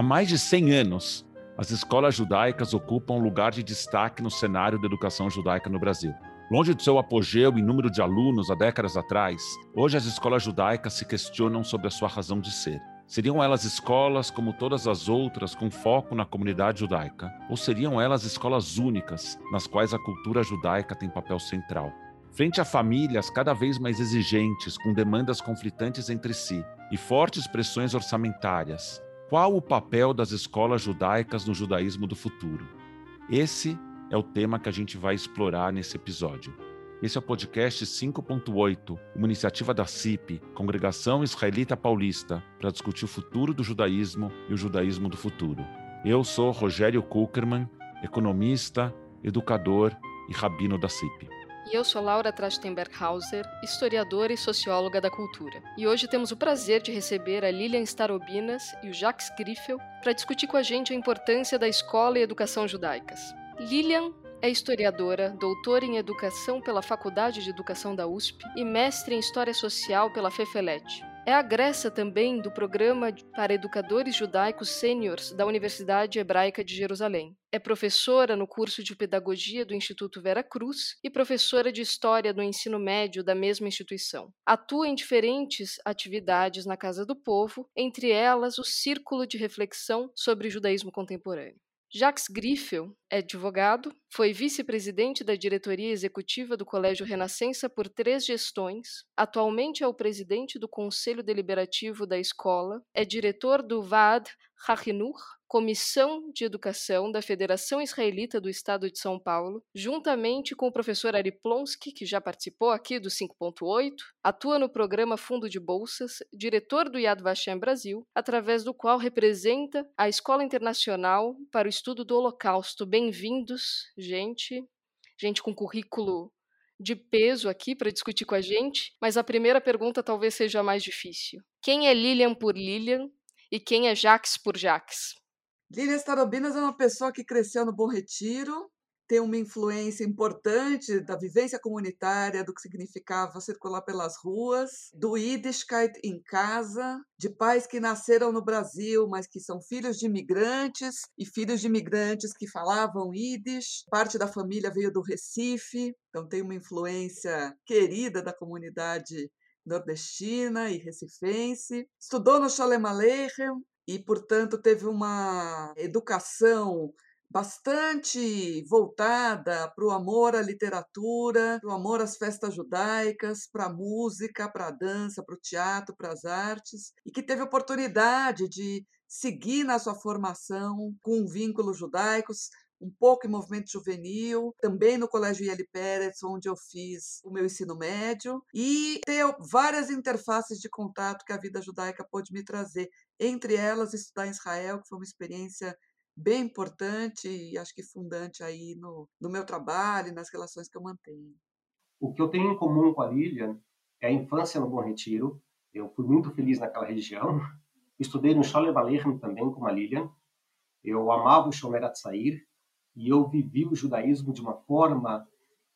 Há mais de 100 anos, as escolas judaicas ocupam um lugar de destaque no cenário da educação judaica no Brasil. Longe do seu apogeu em número de alunos há décadas atrás, hoje as escolas judaicas se questionam sobre a sua razão de ser. Seriam elas escolas como todas as outras com foco na comunidade judaica? Ou seriam elas escolas únicas, nas quais a cultura judaica tem papel central? Frente a famílias cada vez mais exigentes, com demandas conflitantes entre si e fortes pressões orçamentárias, qual o papel das escolas judaicas no judaísmo do futuro? Esse é o tema que a gente vai explorar nesse episódio. Esse é o podcast 5.8, uma iniciativa da CIP, Congregação Israelita Paulista, para discutir o futuro do judaísmo e o judaísmo do futuro. Eu sou Rogério Kuckerman, economista, educador e rabino da CIP. E eu sou Laura Trachtenberghauser, historiadora e socióloga da cultura. E hoje temos o prazer de receber a Lilian Starobinas e o Jacques Griffel para discutir com a gente a importância da escola e educação judaicas. Lilian é historiadora, doutora em educação pela Faculdade de Educação da USP e mestre em História Social pela FEFELET. É agressa também do Programa para Educadores Judaicos Sêniores da Universidade Hebraica de Jerusalém. É professora no curso de Pedagogia do Instituto Vera Cruz e professora de História do Ensino Médio da mesma instituição. Atua em diferentes atividades na Casa do Povo, entre elas o Círculo de Reflexão sobre Judaísmo Contemporâneo. Jacques Griffel é advogado, foi vice-presidente da diretoria executiva do Colégio Renascença por três gestões, atualmente é o presidente do Conselho Deliberativo da escola, é diretor do VAD Hachinur, Comissão de Educação da Federação Israelita do Estado de São Paulo, juntamente com o professor Ari Plonsky, que já participou aqui do 5.8, atua no programa Fundo de Bolsas, diretor do Yad Vashem Brasil, através do qual representa a Escola Internacional para o Estudo do Holocausto. Bem-vindos, gente. Gente com currículo de peso aqui para discutir com a gente, mas a primeira pergunta talvez seja a mais difícil. Quem é Lilian por Lilian e quem é Jaques por Jaques? Lília Starobinas é uma pessoa que cresceu no Bom Retiro, tem uma influência importante da vivência comunitária, do que significava circular pelas ruas, do Yiddishkeit em casa, de pais que nasceram no Brasil, mas que são filhos de imigrantes e filhos de imigrantes que falavam Yiddish. Parte da família veio do Recife, então tem uma influência querida da comunidade nordestina e recifense. Estudou no Sholem Aleichem, e, portanto, teve uma educação bastante voltada para o amor à literatura, para o amor às festas judaicas, para a música, para a dança, para o teatro, para as artes, e que teve oportunidade de seguir na sua formação com vínculos judaicos, um pouco em movimento juvenil, também no Colégio Ieli Pérez, onde eu fiz o meu ensino médio, e ter várias interfaces de contato que a vida judaica pôde me trazer, entre elas estudar em Israel, que foi uma experiência bem importante e acho que fundante aí no, no meu trabalho e nas relações que eu mantenho. O que eu tenho em comum com a Lilian é a infância no Bom Retiro. Eu fui muito feliz naquela região. Estudei no Sholem Aleichem também com a Lilian. Eu amava o Shomer Atzair, e eu vivi o judaísmo de uma forma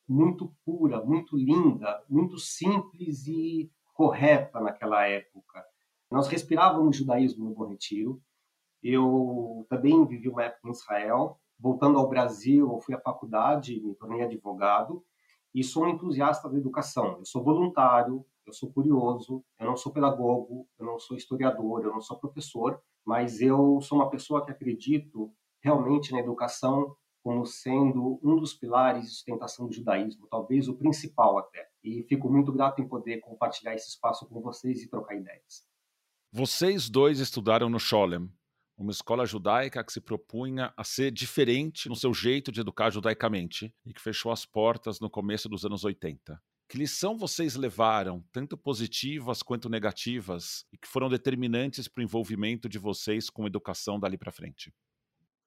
muito pura, muito linda, muito simples e correta naquela época. Nós respirávamos judaísmo no Bom Retiro. Eu também vivi uma época em Israel. Voltando ao Brasil, eu fui à faculdade, me tornei advogado e sou um entusiasta da educação. Eu sou voluntário, eu sou curioso, eu não sou pedagogo, eu não sou historiador, eu não sou professor, mas eu sou uma pessoa que acredito realmente na educação como sendo um dos pilares de sustentação do judaísmo, talvez o principal até. E fico muito grato em poder compartilhar esse espaço com vocês e trocar ideias. Vocês dois estudaram no Sholem, uma escola judaica que se propunha a ser diferente no seu jeito de educar judaicamente e que fechou as portas no começo dos anos 80. Que lição vocês levaram, tanto positivas quanto negativas, e que foram determinantes para o envolvimento de vocês com a educação dali para frente?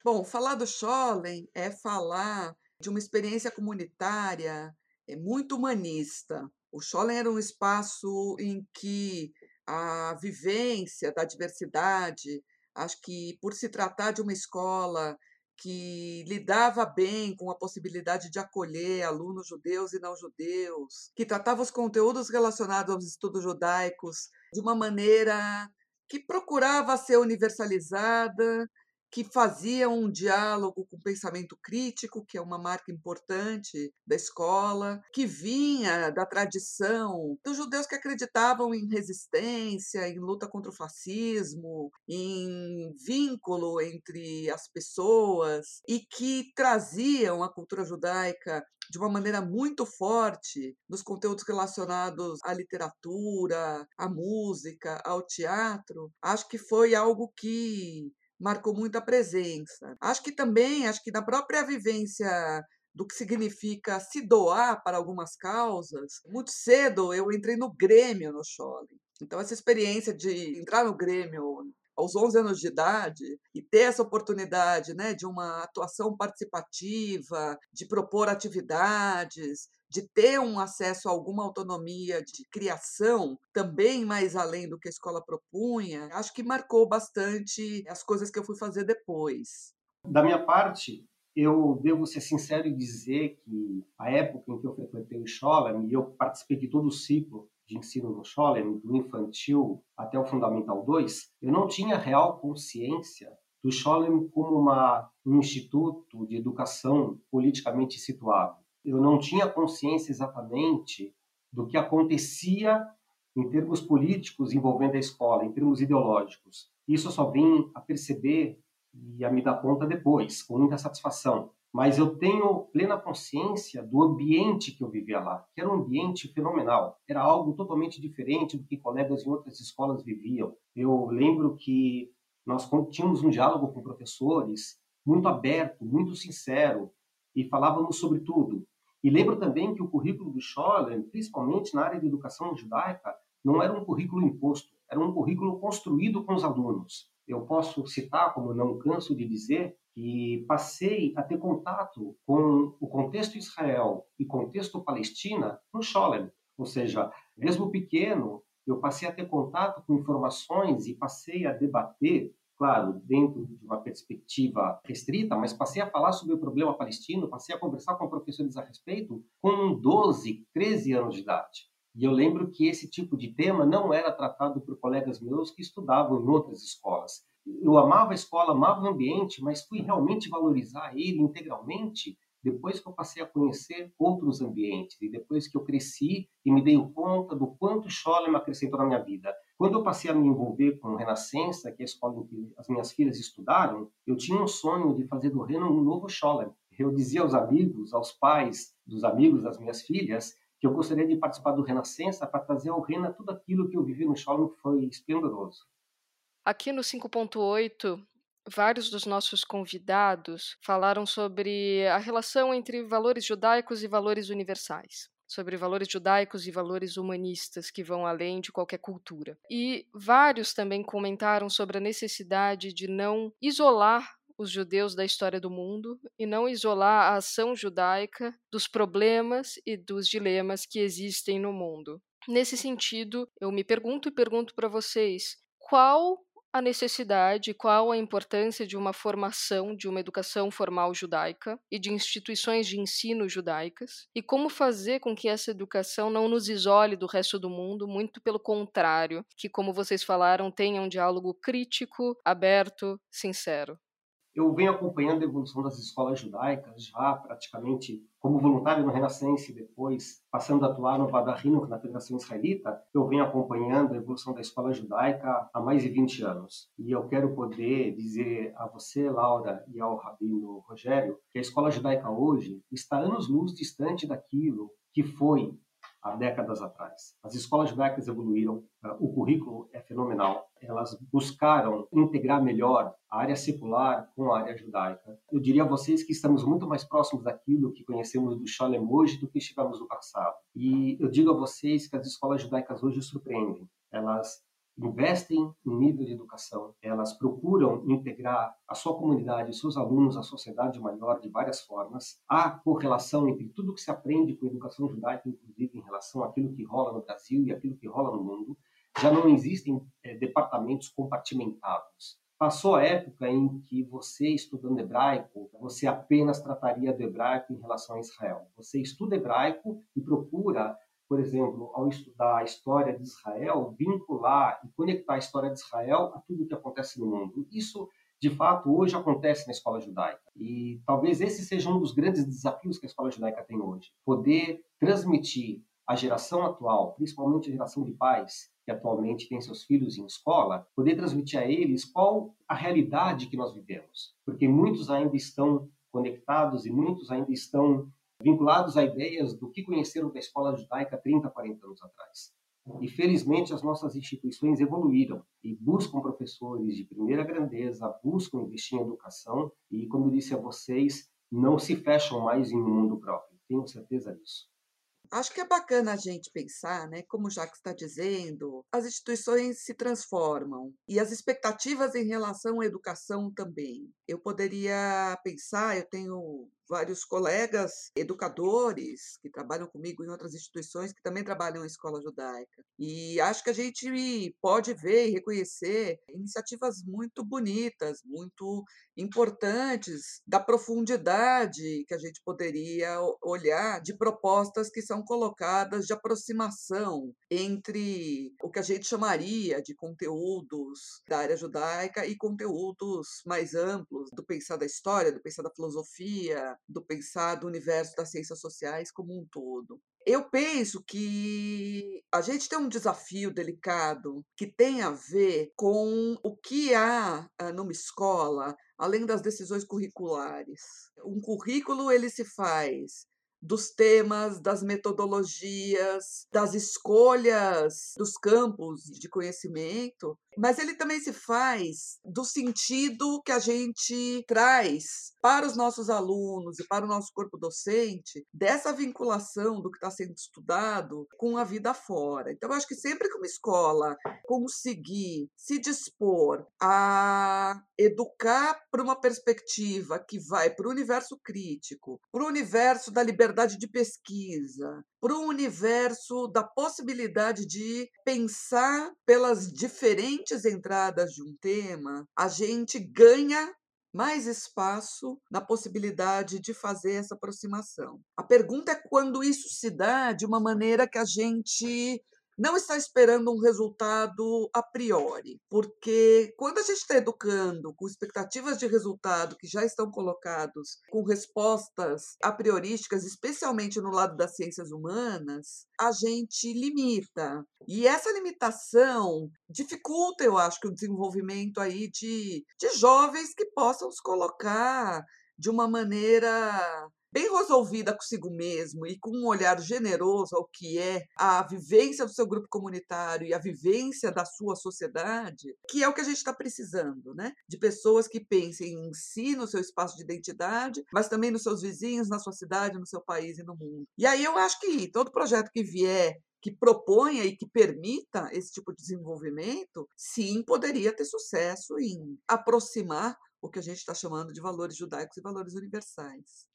Bom, falar do Schollen é falar de uma experiência comunitária é muito humanista. O Schollen era um espaço em que a vivência da diversidade, acho que por se tratar de uma escola que lidava bem com a possibilidade de acolher alunos judeus e não judeus, que tratava os conteúdos relacionados aos estudos judaicos de uma maneira que procurava ser universalizada, que fazia um diálogo com pensamento crítico, que é uma marca importante da escola, que vinha da tradição dos judeus que acreditavam em resistência, em luta contra o fascismo, em vínculo entre as pessoas e que traziam a cultura judaica de uma maneira muito forte nos conteúdos relacionados à literatura, à música, ao teatro, acho que foi algo que marcou muito a presença. Acho que também, acho que na própria vivência do que significa se doar para algumas causas, muito cedo eu entrei no Grêmio no Scholle. Então, essa experiência de entrar no Grêmio aos 11 anos de idade e ter essa oportunidade né, de uma atuação participativa, de propor atividades, de ter um acesso a alguma autonomia de criação, também mais além do que a escola propunha, acho que marcou bastante as coisas que eu fui fazer depois. Da minha parte, eu devo ser sincero e dizer que a época em que eu frequentei o Scholem e eu participei de todo o ciclo de ensino no Scholem, do infantil até o Fundamental 2, eu não tinha real consciência do Scholem como uma, um instituto de educação politicamente situado eu não tinha consciência exatamente do que acontecia em termos políticos envolvendo a escola, em termos ideológicos. Isso eu só vim a perceber e a me dar conta depois, com muita satisfação. Mas eu tenho plena consciência do ambiente que eu vivia lá, que era um ambiente fenomenal. Era algo totalmente diferente do que colegas em outras escolas viviam. Eu lembro que nós tínhamos um diálogo com professores muito aberto, muito sincero, e falávamos sobre tudo. E lembro também que o currículo do Scholler, principalmente na área de educação judaica, não era um currículo imposto, era um currículo construído com os alunos. Eu posso citar, como não canso de dizer, que passei a ter contato com o contexto Israel e contexto Palestina no Scholler. Ou seja, mesmo pequeno, eu passei a ter contato com informações e passei a debater claro, dentro de uma perspectiva restrita, mas passei a falar sobre o problema palestino, passei a conversar com professores a respeito com 12, 13 anos de idade. E eu lembro que esse tipo de tema não era tratado por colegas meus que estudavam em outras escolas. Eu amava a escola, amava o ambiente, mas fui realmente valorizar ele integralmente depois que eu passei a conhecer outros ambientes e depois que eu cresci e me dei conta do quanto Scholem acrescentou na minha vida. Quando eu passei a me envolver com Renascença, que é a escola em que as minhas filhas estudaram, eu tinha um sonho de fazer do Rena um novo Scholem. Eu dizia aos amigos, aos pais dos amigos das minhas filhas, que eu gostaria de participar do Renascença para trazer ao Rena tudo aquilo que eu vivi no Scholem que foi esplendoroso. Aqui no 5.8, vários dos nossos convidados falaram sobre a relação entre valores judaicos e valores universais. Sobre valores judaicos e valores humanistas que vão além de qualquer cultura. E vários também comentaram sobre a necessidade de não isolar os judeus da história do mundo e não isolar a ação judaica dos problemas e dos dilemas que existem no mundo. Nesse sentido, eu me pergunto e pergunto para vocês: qual a necessidade, qual a importância de uma formação, de uma educação formal judaica e de instituições de ensino judaicas, e como fazer com que essa educação não nos isole do resto do mundo, muito pelo contrário, que, como vocês falaram, tenha um diálogo crítico, aberto, sincero. Eu venho acompanhando a evolução das escolas judaicas já praticamente como voluntário no Renascense, depois passando a atuar no Vadarino, na Federação Israelita. Eu venho acompanhando a evolução da escola judaica há mais de 20 anos. E eu quero poder dizer a você, Laura, e ao Rabino Rogério, que a escola judaica hoje está anos-luz distante daquilo que foi há décadas atrás. As escolas judaicas evoluíram, eh, o currículo é fenomenal, elas buscaram integrar melhor a área secular com a área judaica. Eu diria a vocês que estamos muito mais próximos daquilo que conhecemos do Sholem hoje do que estivemos no passado. E eu digo a vocês que as escolas judaicas hoje surpreendem. Elas investem em nível de educação, elas procuram integrar a sua comunidade, os seus alunos, a sociedade maior de várias formas. Há correlação entre tudo que se aprende com a educação judaica, inclusive em relação àquilo que rola no Brasil e aquilo que rola no mundo. Já não existem é, departamentos compartimentados. Passou a época em que você, estudando hebraico, você apenas trataria do hebraico em relação a Israel. Você estuda hebraico e procura por exemplo, ao estudar a história de Israel, vincular e conectar a história de Israel a tudo o que acontece no mundo. Isso, de fato, hoje acontece na escola judaica. E talvez esse seja um dos grandes desafios que a escola judaica tem hoje: poder transmitir à geração atual, principalmente a geração de pais que atualmente tem seus filhos em escola, poder transmitir a eles qual a realidade que nós vivemos. Porque muitos ainda estão conectados e muitos ainda estão vinculados a ideias do que conheceram da escola judaica 30, 40 anos atrás. E felizmente as nossas instituições evoluíram e buscam professores de primeira grandeza, buscam investir em educação e, como eu disse a vocês, não se fecham mais em um mundo próprio. Tenho certeza disso. Acho que é bacana a gente pensar, né, como o Jacques está dizendo, as instituições se transformam e as expectativas em relação à educação também. Eu poderia pensar, eu tenho vários colegas educadores que trabalham comigo em outras instituições que também trabalham em escola judaica. E acho que a gente pode ver e reconhecer iniciativas muito bonitas, muito importantes, da profundidade que a gente poderia olhar de propostas que são colocadas de aproximação entre o que a gente chamaria de conteúdos da área judaica e conteúdos mais amplos do pensar da história, do pensar da filosofia, do pensar do universo das ciências sociais como um todo. Eu penso que a gente tem um desafio delicado que tem a ver com o que há ah, numa escola, além das decisões curriculares. Um currículo ele se faz dos temas, das metodologias, das escolhas dos campos de conhecimento, mas ele também se faz do sentido que a gente traz para os nossos alunos e para o nosso corpo docente dessa vinculação do que está sendo estudado com a vida fora. Então, eu acho que sempre que uma escola conseguir se dispor a educar para uma perspectiva que vai para o universo crítico, para o universo da liberdade de pesquisa, para o universo da possibilidade de pensar pelas diferentes entradas de um tema, a gente ganha mais espaço na possibilidade de fazer essa aproximação. A pergunta é quando isso se dá de uma maneira que a gente não está esperando um resultado a priori, porque quando a gente está educando com expectativas de resultado que já estão colocados com respostas a priorísticas, especialmente no lado das ciências humanas, a gente limita. E essa limitação dificulta, eu acho, que o desenvolvimento aí de, de jovens que possam se colocar de uma maneira bem resolvida consigo mesmo e com um olhar generoso ao que é a vivência do seu grupo comunitário e a vivência da sua sociedade, que é o que a gente está precisando, né? De pessoas que pensem em si, no seu espaço de identidade, mas também nos seus vizinhos, na sua cidade, no seu país e no mundo. E aí eu acho que todo projeto que vier que proponha e que permita esse tipo de desenvolvimento, sim, poderia ter sucesso em aproximar o que a gente está chamando de valores judaicos e valores universais.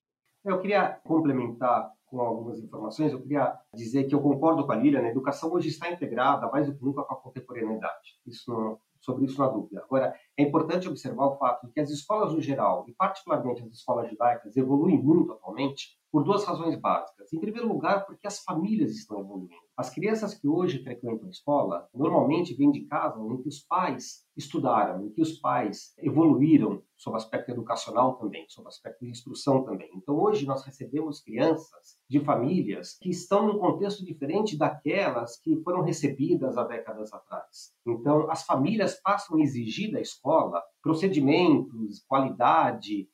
Eu queria complementar com algumas informações. Eu queria dizer que eu concordo com a Lília, né? a educação hoje está integrada mais do que nunca com a contemporaneidade. Isso não, sobre isso não há dúvida. Agora, é importante observar o fato de que as escolas no geral, e particularmente as escolas judaicas, evoluem muito atualmente por duas razões básicas. Em primeiro lugar, porque as famílias estão evoluindo. As crianças que hoje frequentam a escola normalmente vêm de casa em que os pais estudaram, em que os pais evoluíram sob aspecto educacional também, sob aspecto de instrução também. Então hoje nós recebemos crianças de famílias que estão num contexto diferente daquelas que foram recebidas há décadas atrás. Então as famílias passam a exigir da escola procedimentos, qualidade,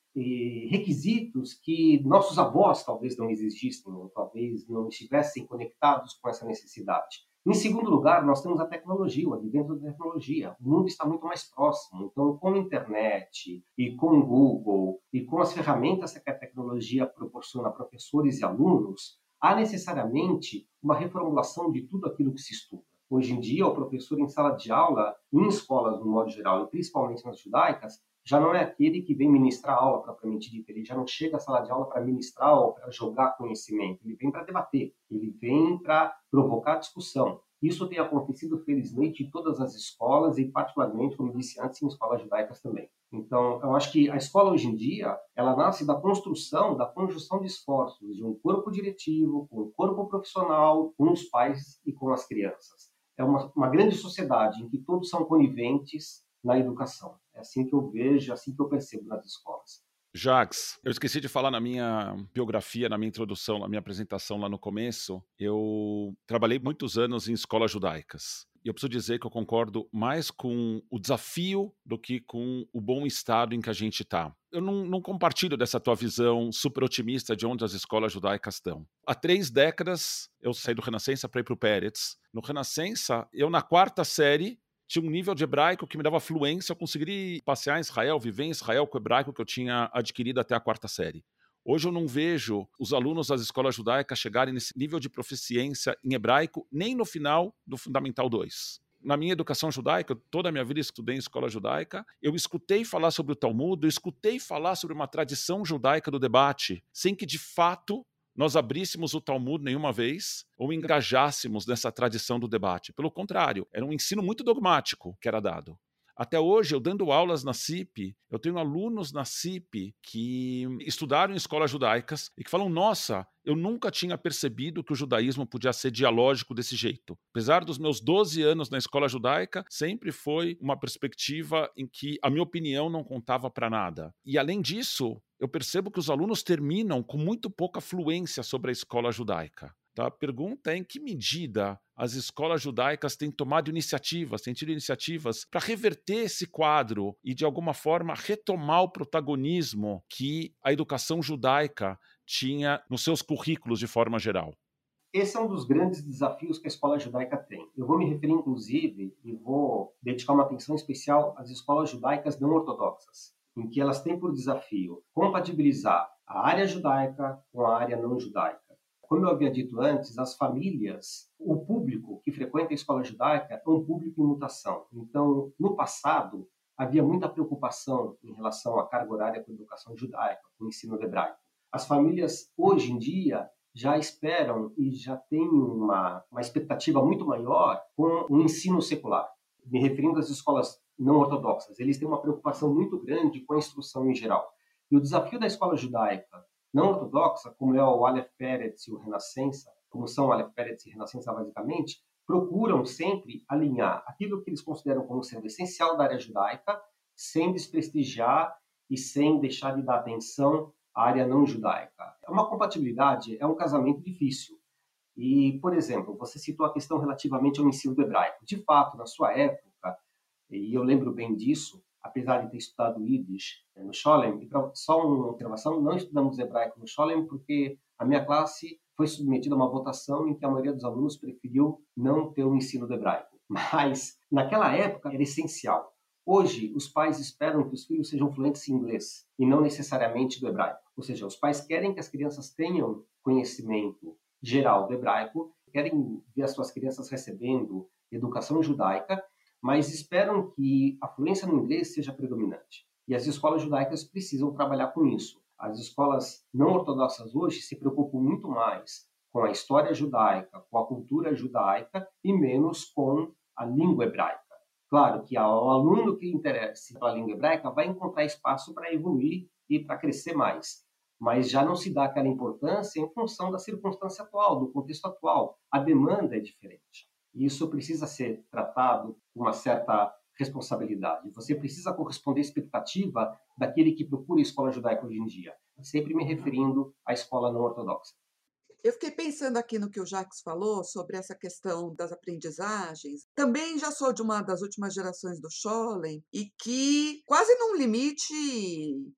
requisitos que nossos avós talvez não existissem, ou talvez não estivessem conectados com essa necessidade. Em segundo lugar, nós temos a tecnologia, o advento da tecnologia. O mundo está muito mais próximo. Então, com a internet e com o Google e com as ferramentas que a tecnologia proporciona a professores e alunos, há necessariamente uma reformulação de tudo aquilo que se estuda. Hoje em dia, o professor em sala de aula, em escolas no modo geral, e principalmente nas judaicas, já não é aquele que vem ministrar aula propriamente dita, ele já não chega à sala de aula para ministrar ou para jogar conhecimento, ele vem para debater, ele vem para provocar discussão. Isso tem acontecido, felizmente, em todas as escolas e, particularmente, como disse antes, em escolas judaicas também. Então, eu acho que a escola hoje em dia, ela nasce da construção, da conjunção de esforços de um corpo diretivo, com um corpo profissional, com os pais e com as crianças. É uma, uma grande sociedade em que todos são coniventes na educação. É assim que eu vejo, é assim que eu percebo nas escolas. Jax, eu esqueci de falar na minha biografia, na minha introdução, na minha apresentação lá no começo. Eu trabalhei muitos anos em escolas judaicas. E eu preciso dizer que eu concordo mais com o desafio do que com o bom estado em que a gente está. Eu não, não, compartilho dessa tua visão super otimista de onde as escolas judaicas estão. Há três décadas eu saí do Renascença para ir para o Pérez. No Renascença, eu na quarta série tinha um nível de hebraico que me dava fluência, eu conseguiria passear em Israel, viver em Israel com o hebraico que eu tinha adquirido até a quarta série. Hoje eu não vejo os alunos das escolas judaicas chegarem nesse nível de proficiência em hebraico nem no final do Fundamental 2. Na minha educação judaica, toda a minha vida estudei em escola judaica, eu escutei falar sobre o Talmud, eu escutei falar sobre uma tradição judaica do debate, sem que de fato nós abríssemos o Talmud nenhuma vez ou engajássemos nessa tradição do debate. Pelo contrário, era um ensino muito dogmático que era dado. Até hoje, eu dando aulas na CIP, eu tenho alunos na CIP que estudaram em escolas judaicas e que falam: nossa, eu nunca tinha percebido que o judaísmo podia ser dialógico desse jeito. Apesar dos meus 12 anos na escola judaica, sempre foi uma perspectiva em que a minha opinião não contava para nada. E além disso, eu percebo que os alunos terminam com muito pouca fluência sobre a escola judaica. Tá? Pergunta é em que medida as escolas judaicas têm tomado iniciativas, têm tido iniciativas para reverter esse quadro e, de alguma forma, retomar o protagonismo que a educação judaica tinha nos seus currículos de forma geral. Esse é um dos grandes desafios que a escola judaica tem. Eu vou me referir, inclusive, e vou dedicar uma atenção especial às escolas judaicas não ortodoxas, em que elas têm por desafio compatibilizar a área judaica com a área não judaica como eu havia dito antes, as famílias, o público que frequenta a escola judaica é um público em mutação. Então, no passado, havia muita preocupação em relação à carga horária com a educação judaica, com o ensino hebraico. As famílias, hoje em dia, já esperam e já têm uma, uma expectativa muito maior com o ensino secular. Me referindo às escolas não ortodoxas, eles têm uma preocupação muito grande com a instrução em geral. E o desafio da escola judaica não ortodoxa, como é o Aleph Peretz e o Renascença, como são o Aleph Peretz e Renascença basicamente, procuram sempre alinhar aquilo que eles consideram como sendo essencial da área judaica, sem desprestigiar e sem deixar de dar atenção à área não judaica. É uma compatibilidade, é um casamento difícil. E, por exemplo, você citou a questão relativamente ao ensino do hebraico. De fato, na sua época, e eu lembro bem disso, apesar de ter estudado Yiddish eh, no Scholem, e só uma observação, não estudamos hebraico no Scholem porque a minha classe foi submetida a uma votação em que a maioria dos alunos preferiu não ter o ensino do hebraico. Mas, naquela época, era essencial. Hoje, os pais esperam que os filhos sejam fluentes em inglês e não necessariamente do hebraico. Ou seja, os pais querem que as crianças tenham conhecimento geral do hebraico, querem ver as suas crianças recebendo educação judaica mas esperam que a fluência no inglês seja predominante. E as escolas judaicas precisam trabalhar com isso. As escolas não ortodoxas hoje se preocupam muito mais com a história judaica, com a cultura judaica e menos com a língua hebraica. Claro que o aluno que interessa pela língua hebraica vai encontrar espaço para evoluir e para crescer mais, mas já não se dá aquela importância em função da circunstância atual, do contexto atual. A demanda é diferente. E isso precisa ser tratado com uma certa responsabilidade. Você precisa corresponder à expectativa daquele que procura a escola judaica hoje em dia, sempre me referindo à escola não ortodoxa. Eu fiquei pensando aqui no que o Jacques falou sobre essa questão das aprendizagens. Também já sou de uma das últimas gerações do Scholem e que quase num limite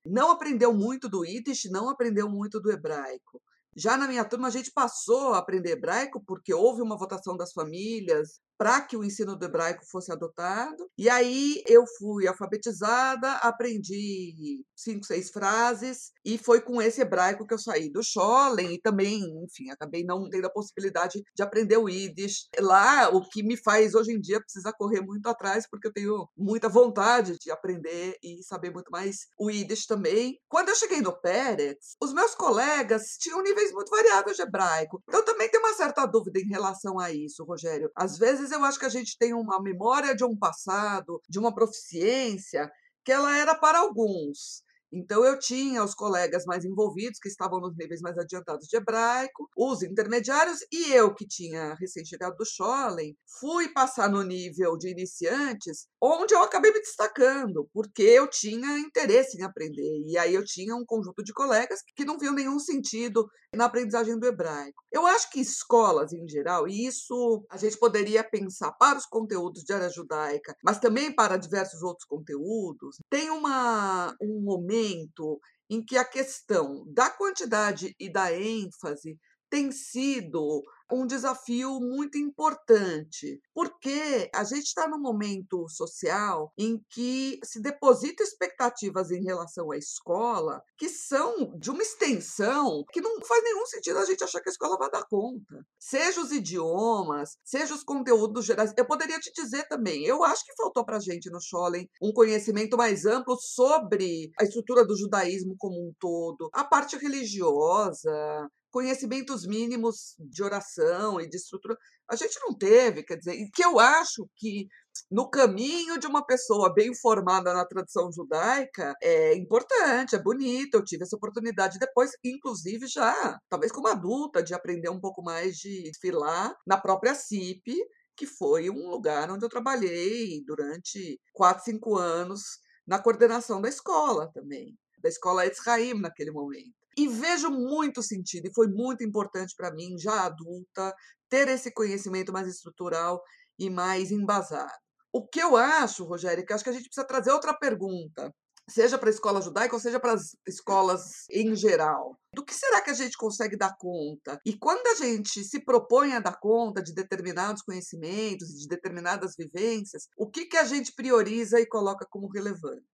não aprendeu muito do Yiddish, não aprendeu muito do hebraico. Já na minha turma, a gente passou a aprender hebraico porque houve uma votação das famílias para que o ensino do hebraico fosse adotado. E aí eu fui alfabetizada, aprendi cinco, seis frases, e foi com esse hebraico que eu saí do Scholem, e também, enfim, acabei não tendo a possibilidade de aprender o Yiddish. Lá, o que me faz hoje em dia precisar correr muito atrás, porque eu tenho muita vontade de aprender e saber muito mais o Yiddish também. Quando eu cheguei no Pérez, os meus colegas tinham níveis muito variados de hebraico. Então também tem uma certa dúvida em relação a isso, Rogério. Às vezes eu acho que a gente tem uma memória de um passado, de uma proficiência, que ela era para alguns. Então, eu tinha os colegas mais envolvidos, que estavam nos níveis mais adiantados de hebraico, os intermediários, e eu, que tinha recém-chegado do Scholem, fui passar no nível de iniciantes, onde eu acabei me destacando, porque eu tinha interesse em aprender. E aí eu tinha um conjunto de colegas que não viam nenhum sentido na aprendizagem do hebraico. Eu acho que escolas, em geral, e isso a gente poderia pensar para os conteúdos de área judaica, mas também para diversos outros conteúdos, tem uma, um momento momento em que a questão da quantidade e da ênfase tem sido um desafio muito importante, porque a gente está num momento social em que se deposita expectativas em relação à escola que são de uma extensão que não faz nenhum sentido a gente achar que a escola vai dar conta. Seja os idiomas, seja os conteúdos gerais. Eu poderia te dizer também, eu acho que faltou para a gente no Scholem um conhecimento mais amplo sobre a estrutura do judaísmo como um todo, a parte religiosa, conhecimentos mínimos de oração e de estrutura. A gente não teve, quer dizer, e que eu acho que no caminho de uma pessoa bem formada na tradição judaica é importante, é bonito. Eu tive essa oportunidade depois, inclusive já, talvez como adulta, de aprender um pouco mais de filar na própria CIP, que foi um lugar onde eu trabalhei durante quatro, cinco anos na coordenação da escola também, da escola Etzraim naquele momento. E vejo muito sentido, e foi muito importante para mim, já adulta, ter esse conhecimento mais estrutural e mais embasado. O que eu acho, Rogério, que acho que a gente precisa trazer outra pergunta, seja para a escola judaica ou seja para as escolas em geral. Do que será que a gente consegue dar conta? E quando a gente se propõe a dar conta de determinados conhecimentos, de determinadas vivências, o que, que a gente prioriza e coloca como relevante?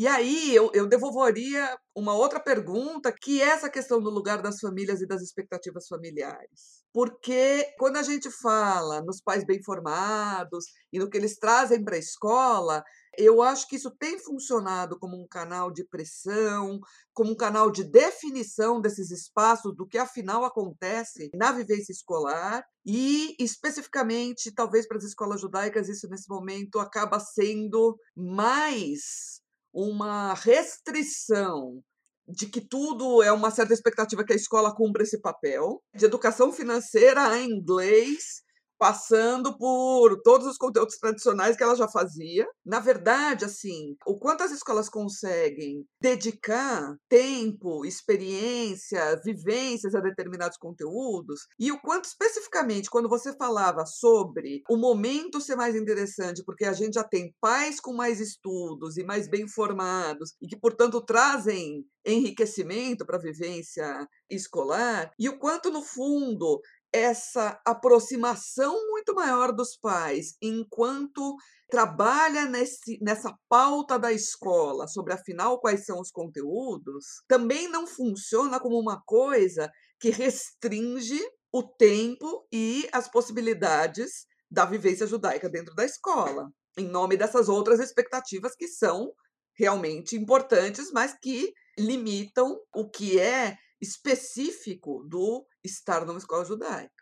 E aí eu, eu devolveria uma outra pergunta, que é essa questão do lugar das famílias e das expectativas familiares. Porque quando a gente fala nos pais bem formados e no que eles trazem para a escola, eu acho que isso tem funcionado como um canal de pressão, como um canal de definição desses espaços, do que afinal acontece na vivência escolar, e especificamente, talvez para as escolas judaicas, isso nesse momento acaba sendo mais uma restrição de que tudo é uma certa expectativa que a escola cumpra esse papel, de educação financeira em inglês, passando por todos os conteúdos tradicionais que ela já fazia. Na verdade, assim, o quanto as escolas conseguem dedicar tempo, experiência, vivências a determinados conteúdos e o quanto especificamente quando você falava sobre o momento ser mais interessante, porque a gente já tem pais com mais estudos e mais bem formados e que, portanto, trazem enriquecimento para a vivência escolar, e o quanto, no fundo, essa aproximação muito maior dos pais, enquanto trabalha nesse, nessa pauta da escola sobre afinal quais são os conteúdos, também não funciona como uma coisa que restringe o tempo e as possibilidades da vivência judaica dentro da escola, em nome dessas outras expectativas que são realmente importantes, mas que limitam o que é específico do estar numa escola judaica.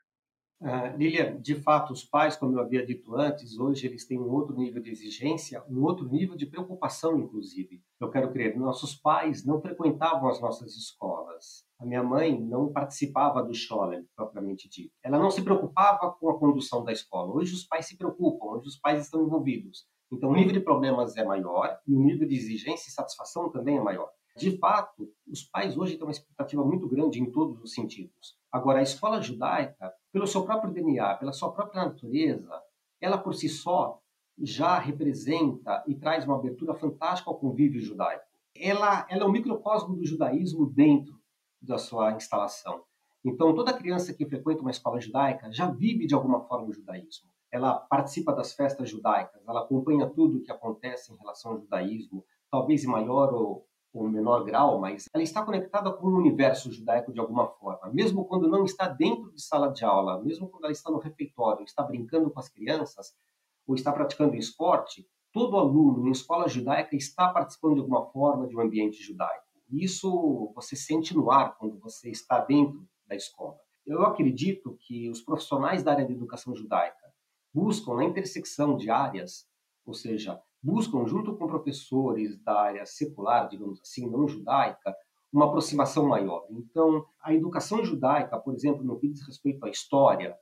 Uh, Lilian, de fato, os pais, como eu havia dito antes, hoje eles têm um outro nível de exigência, um outro nível de preocupação, inclusive. Eu quero crer, nossos pais não frequentavam as nossas escolas. A minha mãe não participava do Scholem, propriamente dito. Ela não se preocupava com a condução da escola. Hoje os pais se preocupam, hoje os pais estão envolvidos. Então o nível de problemas é maior e o nível de exigência e satisfação também é maior. De fato, os pais hoje têm uma expectativa muito grande em todos os sentidos. Agora, a escola judaica, pelo seu próprio DNA, pela sua própria natureza, ela por si só já representa e traz uma abertura fantástica ao convívio judaico. Ela, ela é o microcosmo do judaísmo dentro da sua instalação. Então, toda criança que frequenta uma escola judaica já vive de alguma forma o judaísmo. Ela participa das festas judaicas, ela acompanha tudo o que acontece em relação ao judaísmo, talvez em maior ou ou menor grau, mas ela está conectada com o universo judaico de alguma forma, mesmo quando não está dentro de sala de aula, mesmo quando ela está no refeitório, está brincando com as crianças ou está praticando esporte, todo aluno em escola judaica está participando de alguma forma de um ambiente judaico. Isso você sente no ar quando você está dentro da escola. Eu acredito que os profissionais da área de educação judaica buscam na intersecção de áreas, ou seja, buscam junto com professores da área secular, digamos assim, não judaica, uma aproximação maior. Então, a educação judaica, por exemplo, no que diz respeito à história,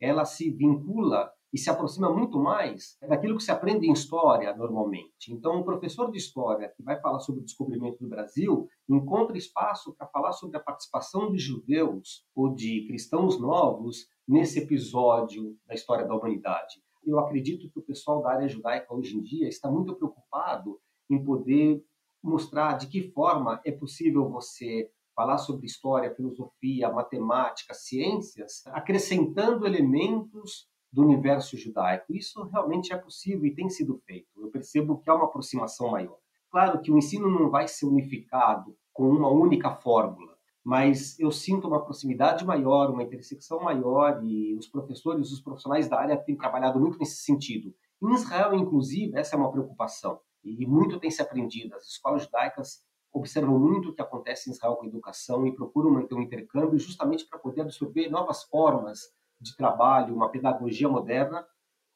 ela se vincula e se aproxima muito mais daquilo que se aprende em história normalmente. Então, um professor de história que vai falar sobre o descobrimento do Brasil encontra espaço para falar sobre a participação de judeus ou de cristãos novos nesse episódio da história da humanidade. Eu acredito que o pessoal da área judaica hoje em dia está muito preocupado em poder mostrar de que forma é possível você falar sobre história, filosofia, matemática, ciências, acrescentando elementos do universo judaico. Isso realmente é possível e tem sido feito. Eu percebo que há uma aproximação maior. Claro que o ensino não vai ser unificado com uma única fórmula, mas eu sinto uma proximidade maior, uma intersecção maior e os professores, os profissionais da área têm trabalhado muito nesse sentido. Em Israel, inclusive, essa é uma preocupação e muito tem se aprendido. As escolas judaicas observam muito o que acontece em Israel com a educação e procuram manter um intercâmbio justamente para poder absorver novas formas de trabalho, uma pedagogia moderna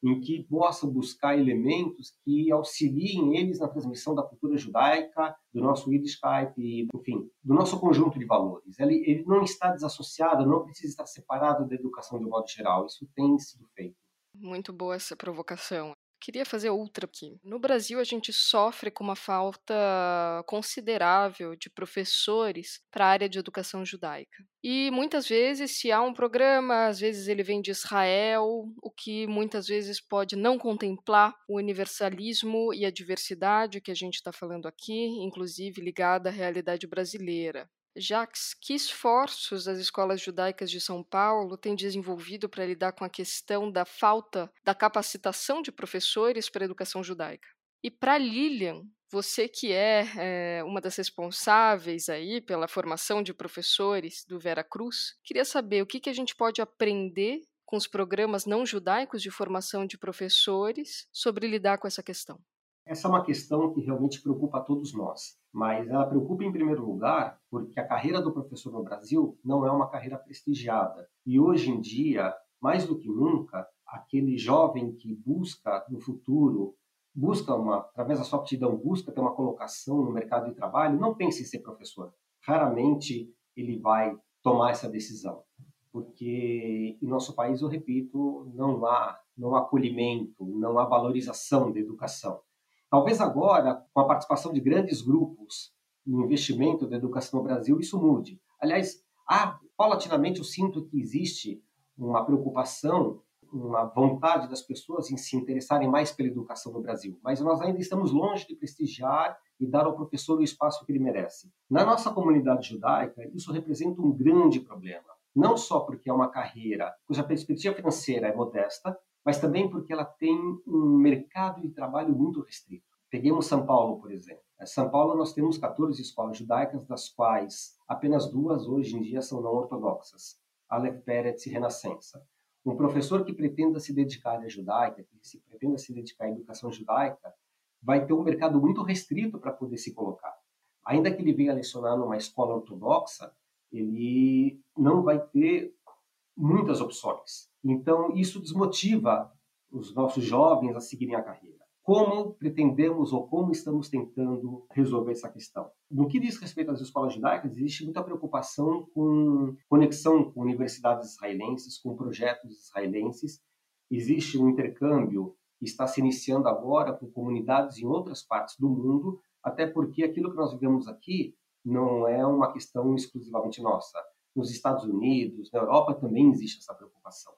em que possam buscar elementos que auxiliem eles na transmissão da cultura judaica, do nosso Yiddishkeit, e, enfim, do nosso conjunto de valores. Ele, ele não está desassociado, não precisa estar separado da educação de um modo geral. Isso tem sido feito. Muito boa essa provocação. Queria fazer outra aqui. No Brasil, a gente sofre com uma falta considerável de professores para a área de educação judaica. E muitas vezes, se há um programa, às vezes ele vem de Israel, o que muitas vezes pode não contemplar o universalismo e a diversidade que a gente está falando aqui, inclusive ligada à realidade brasileira. Jacques, que esforços as escolas judaicas de São Paulo têm desenvolvido para lidar com a questão da falta da capacitação de professores para a educação judaica? E para Lilian, você que é, é, uma das responsáveis aí pela formação de professores do Vera Cruz, queria saber o que, que a gente pode aprender com os programas não judaicos de formação de professores sobre lidar com essa questão. Essa é uma questão que realmente preocupa a todos nós mas ela preocupa em primeiro lugar porque a carreira do professor no Brasil não é uma carreira prestigiada. E hoje em dia, mais do que nunca, aquele jovem que busca no futuro, busca uma, através da sua aptidão, busca ter uma colocação no mercado de trabalho, não pensa em ser professor. Raramente ele vai tomar essa decisão, porque em nosso país, eu repito, não há não há acolhimento, não há valorização da educação. Talvez agora, com a participação de grandes grupos no investimento da educação no Brasil, isso mude. Aliás, há, paulatinamente eu sinto que existe uma preocupação, uma vontade das pessoas em se interessarem mais pela educação no Brasil, mas nós ainda estamos longe de prestigiar e dar ao professor o espaço que ele merece. Na nossa comunidade judaica, isso representa um grande problema, não só porque é uma carreira cuja perspectiva financeira é modesta, mas também porque ela tem um mercado de trabalho muito restrito. Peguemos São Paulo, por exemplo. Em São Paulo nós temos 14 escolas judaicas, das quais apenas duas hoje em dia são não ortodoxas, Aleph Peretz e Renascença. Um professor que pretenda se dedicar à judaica, que se pretenda se dedicar à educação judaica, vai ter um mercado muito restrito para poder se colocar. Ainda que ele venha lecionar numa escola ortodoxa, ele não vai ter muitas opções. Então, isso desmotiva os nossos jovens a seguirem a carreira. Como pretendemos ou como estamos tentando resolver essa questão? No que diz respeito às escolas judaicas, existe muita preocupação com conexão com universidades israelenses, com projetos israelenses. Existe um intercâmbio que está se iniciando agora com comunidades em outras partes do mundo, até porque aquilo que nós vivemos aqui não é uma questão exclusivamente nossa nos Estados Unidos, na Europa também existe essa preocupação.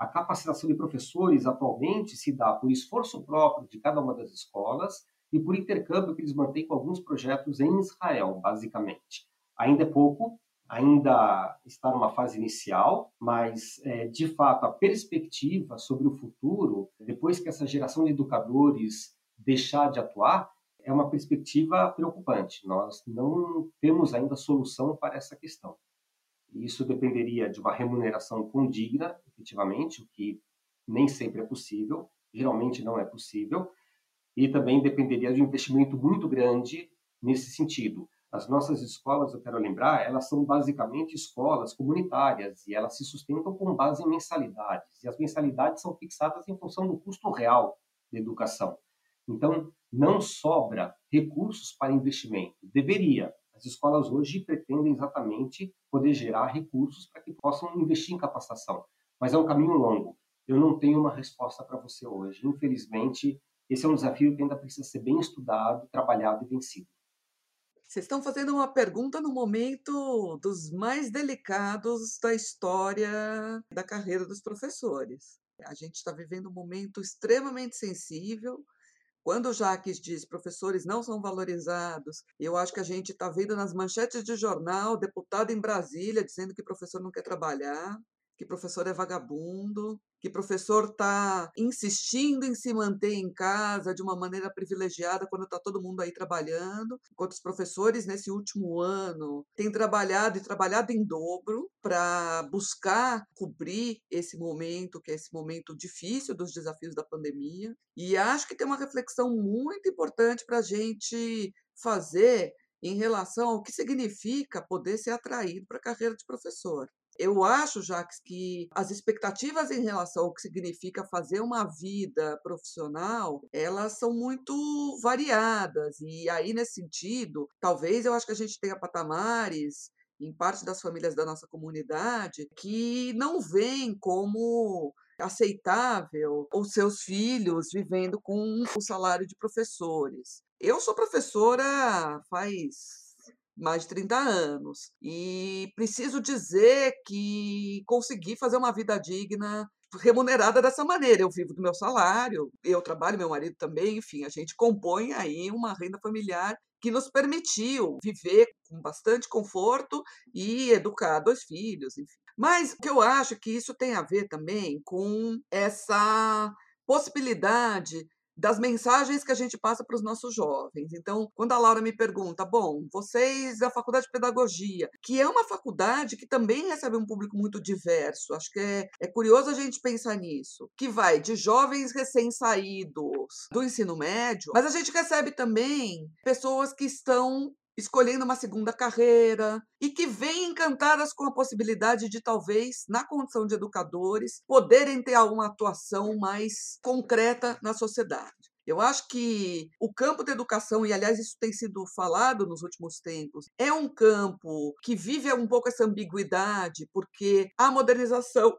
A capacitação de professores atualmente se dá por esforço próprio de cada uma das escolas e por intercâmbio que eles mantêm com alguns projetos em Israel, basicamente. Ainda é pouco, ainda está numa fase inicial, mas é, de fato a perspectiva sobre o futuro, depois que essa geração de educadores deixar de atuar, é uma perspectiva preocupante. Nós não temos ainda solução para essa questão. Isso dependeria de uma remuneração condigna, efetivamente, o que nem sempre é possível, geralmente não é possível, e também dependeria de um investimento muito grande nesse sentido. As nossas escolas, eu quero lembrar, elas são basicamente escolas comunitárias e elas se sustentam com base em mensalidades. E as mensalidades são fixadas em função do custo real da educação. Então, não sobra recursos para investimento. Deveria. As escolas hoje pretendem exatamente poder gerar recursos para que possam investir em capacitação. Mas é um caminho longo. Eu não tenho uma resposta para você hoje. Infelizmente, esse é um desafio que ainda precisa ser bem estudado, trabalhado e vencido. Vocês estão fazendo uma pergunta no momento dos mais delicados da história da carreira dos professores. A gente está vivendo um momento extremamente sensível. Quando o Jaques diz professores não são valorizados, eu acho que a gente está vendo nas manchetes de jornal deputado em Brasília dizendo que professor não quer trabalhar, que professor é vagabundo, que professor está insistindo em se manter em casa de uma maneira privilegiada quando está todo mundo aí trabalhando, enquanto os professores nesse último ano têm trabalhado e trabalhado em dobro para buscar cobrir esse momento, que é esse momento difícil dos desafios da pandemia. E acho que tem uma reflexão muito importante para a gente fazer em relação ao que significa poder ser atraído para a carreira de professor. Eu acho, Jacques, que as expectativas em relação ao que significa fazer uma vida profissional, elas são muito variadas. E aí, nesse sentido, talvez eu acho que a gente tenha patamares em parte das famílias da nossa comunidade que não veem como aceitável os seus filhos vivendo com o salário de professores. Eu sou professora faz mais de 30 anos. E preciso dizer que consegui fazer uma vida digna remunerada dessa maneira. Eu vivo do meu salário, eu trabalho, meu marido também, enfim, a gente compõe aí uma renda familiar que nos permitiu viver com bastante conforto e educar dois filhos, enfim. Mas o que eu acho que isso tem a ver também com essa possibilidade das mensagens que a gente passa para os nossos jovens. Então, quando a Laura me pergunta, bom, vocês da Faculdade de Pedagogia, que é uma faculdade que também recebe um público muito diverso, acho que é, é curioso a gente pensar nisso, que vai de jovens recém-saídos do ensino médio, mas a gente recebe também pessoas que estão escolhendo uma segunda carreira e que vêm encantadas com a possibilidade de talvez, na condição de educadores, poderem ter alguma atuação mais concreta na sociedade. Eu acho que o campo da educação, e aliás isso tem sido falado nos últimos tempos, é um campo que vive um pouco essa ambiguidade, porque a modernização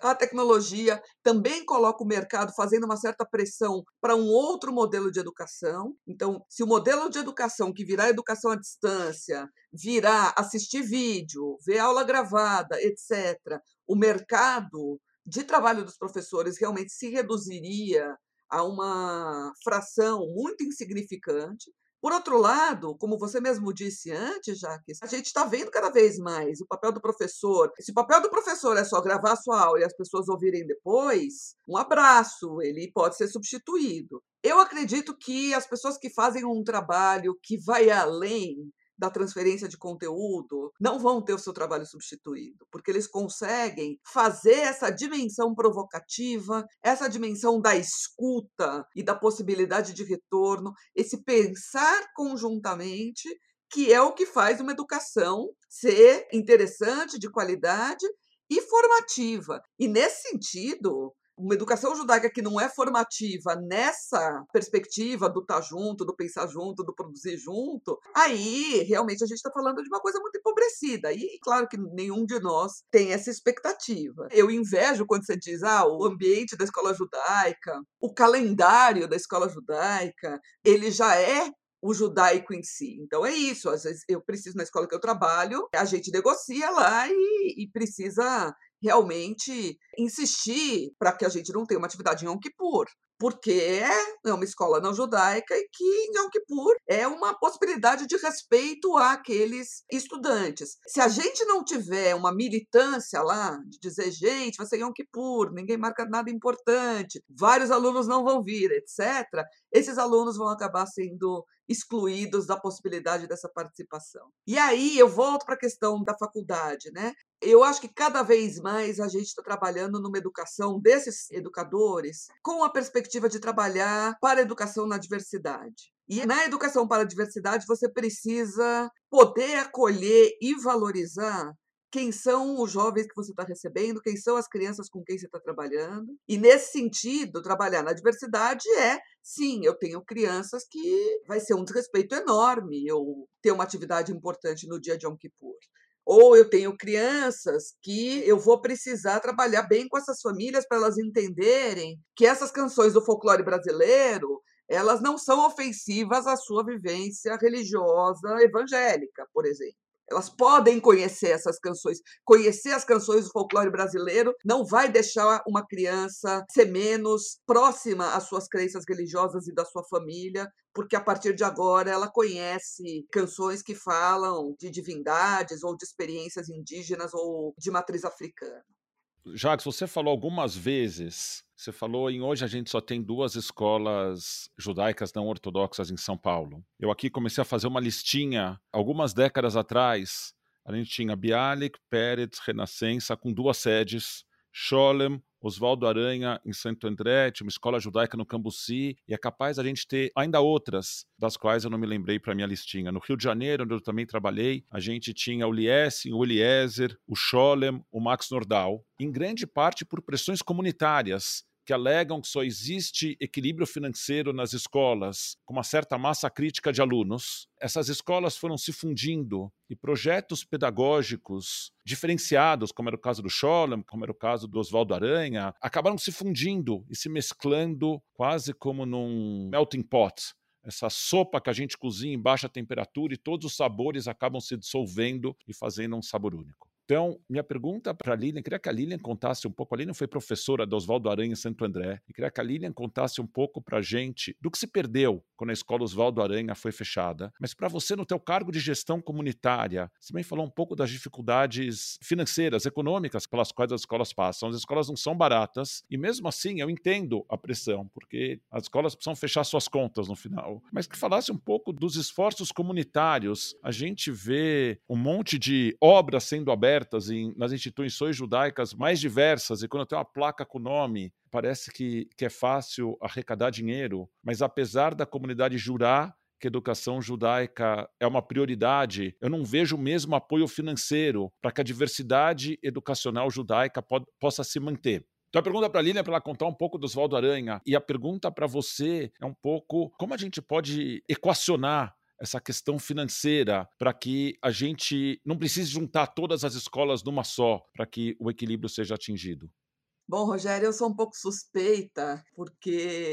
a tecnologia também coloca o mercado fazendo uma certa pressão para um outro modelo de educação. Então, se o modelo de educação que virá educação à distância, virá assistir vídeo, ver aula gravada, etc., o mercado de trabalho dos professores realmente se reduziria a uma fração muito insignificante. Por outro lado, como você mesmo disse antes, Jaques, a gente está vendo cada vez mais o papel do professor. Se o papel do professor é só gravar a sua aula e as pessoas ouvirem depois, um abraço, ele pode ser substituído. Eu acredito que as pessoas que fazem um trabalho que vai além da transferência de conteúdo não vão ter o seu trabalho substituído, porque eles conseguem fazer essa dimensão provocativa, essa dimensão da escuta e da possibilidade de retorno, esse pensar conjuntamente, que é o que faz uma educação ser interessante, de qualidade e formativa. E nesse sentido, uma educação judaica que não é formativa nessa perspectiva do estar tá junto, do pensar junto, do produzir junto, aí realmente a gente está falando de uma coisa muito empobrecida. E claro que nenhum de nós tem essa expectativa. Eu invejo quando você diz, ah, o ambiente da escola judaica, o calendário da escola judaica, ele já é o judaico em si. Então é isso. Às vezes eu preciso na escola que eu trabalho, a gente negocia lá e, e precisa realmente insistir para que a gente não tenha uma atividade em Yom Kippur, porque é uma escola não judaica e que em Yom Kippur é uma possibilidade de respeito àqueles estudantes. Se a gente não tiver uma militância lá, de dizer, gente, vai ser Yom Kippur, ninguém marca nada importante, vários alunos não vão vir, etc., esses alunos vão acabar sendo excluídos da possibilidade dessa participação. E aí eu volto para a questão da faculdade, né? Eu acho que cada vez mais a gente está trabalhando numa educação desses educadores com a perspectiva de trabalhar para a educação na diversidade. E na educação para a diversidade, você precisa poder acolher e valorizar quem são os jovens que você está recebendo, quem são as crianças com quem você está trabalhando. E nesse sentido, trabalhar na diversidade é, sim, eu tenho crianças que vai ser um desrespeito enorme eu ter uma atividade importante no dia de Yom Kippur. Ou eu tenho crianças que eu vou precisar trabalhar bem com essas famílias para elas entenderem que essas canções do folclore brasileiro elas não são ofensivas à sua vivência religiosa evangélica, por exemplo. Elas podem conhecer essas canções. Conhecer as canções do folclore brasileiro não vai deixar uma criança ser menos próxima às suas crenças religiosas e da sua família, porque a partir de agora ela conhece canções que falam de divindades ou de experiências indígenas ou de matriz africana. Jacques, você falou algumas vezes, você falou em hoje a gente só tem duas escolas judaicas não ortodoxas em São Paulo. Eu aqui comecei a fazer uma listinha, algumas décadas atrás, a gente tinha Bialik, Pérez, Renascença, com duas sedes, Sholem, Oswaldo Aranha em Santo André, tinha uma escola judaica no Cambuci, e é capaz a gente ter ainda outras, das quais eu não me lembrei para minha listinha. No Rio de Janeiro, onde eu também trabalhei, a gente tinha o Liesing, o Eliezer, o Scholem, o Max Nordau, em grande parte por pressões comunitárias que alegam que só existe equilíbrio financeiro nas escolas com uma certa massa crítica de alunos. Essas escolas foram se fundindo e projetos pedagógicos diferenciados, como era o caso do Scholem, como era o caso do Oswaldo Aranha, acabaram se fundindo e se mesclando quase como num melting pot essa sopa que a gente cozinha em baixa temperatura e todos os sabores acabam se dissolvendo e fazendo um sabor único. Então, minha pergunta para a Lilian, queria que a Lilian contasse um pouco. A Lilian foi professora do Oswaldo Aranha em Santo André. E queria que a Lilian contasse um pouco para a gente do que se perdeu quando a escola Oswaldo Aranha foi fechada. Mas para você, no teu cargo de gestão comunitária, você também falou um pouco das dificuldades financeiras, econômicas pelas quais as escolas passam. As escolas não são baratas e mesmo assim eu entendo a pressão, porque as escolas precisam fechar suas contas no final. Mas que falasse um pouco dos esforços comunitários. A gente vê um monte de obras sendo abertas abertas em, nas instituições judaicas mais diversas, e quando tem uma placa com nome, parece que, que é fácil arrecadar dinheiro, mas apesar da comunidade jurar que educação judaica é uma prioridade, eu não vejo o mesmo apoio financeiro para que a diversidade educacional judaica pod, possa se manter. Então a pergunta para a Lilian é para ela contar um pouco do Oswaldo Aranha. E a pergunta para você é um pouco como a gente pode equacionar essa questão financeira para que a gente não precise juntar todas as escolas numa só para que o equilíbrio seja atingido? Bom, Rogério, eu sou um pouco suspeita, porque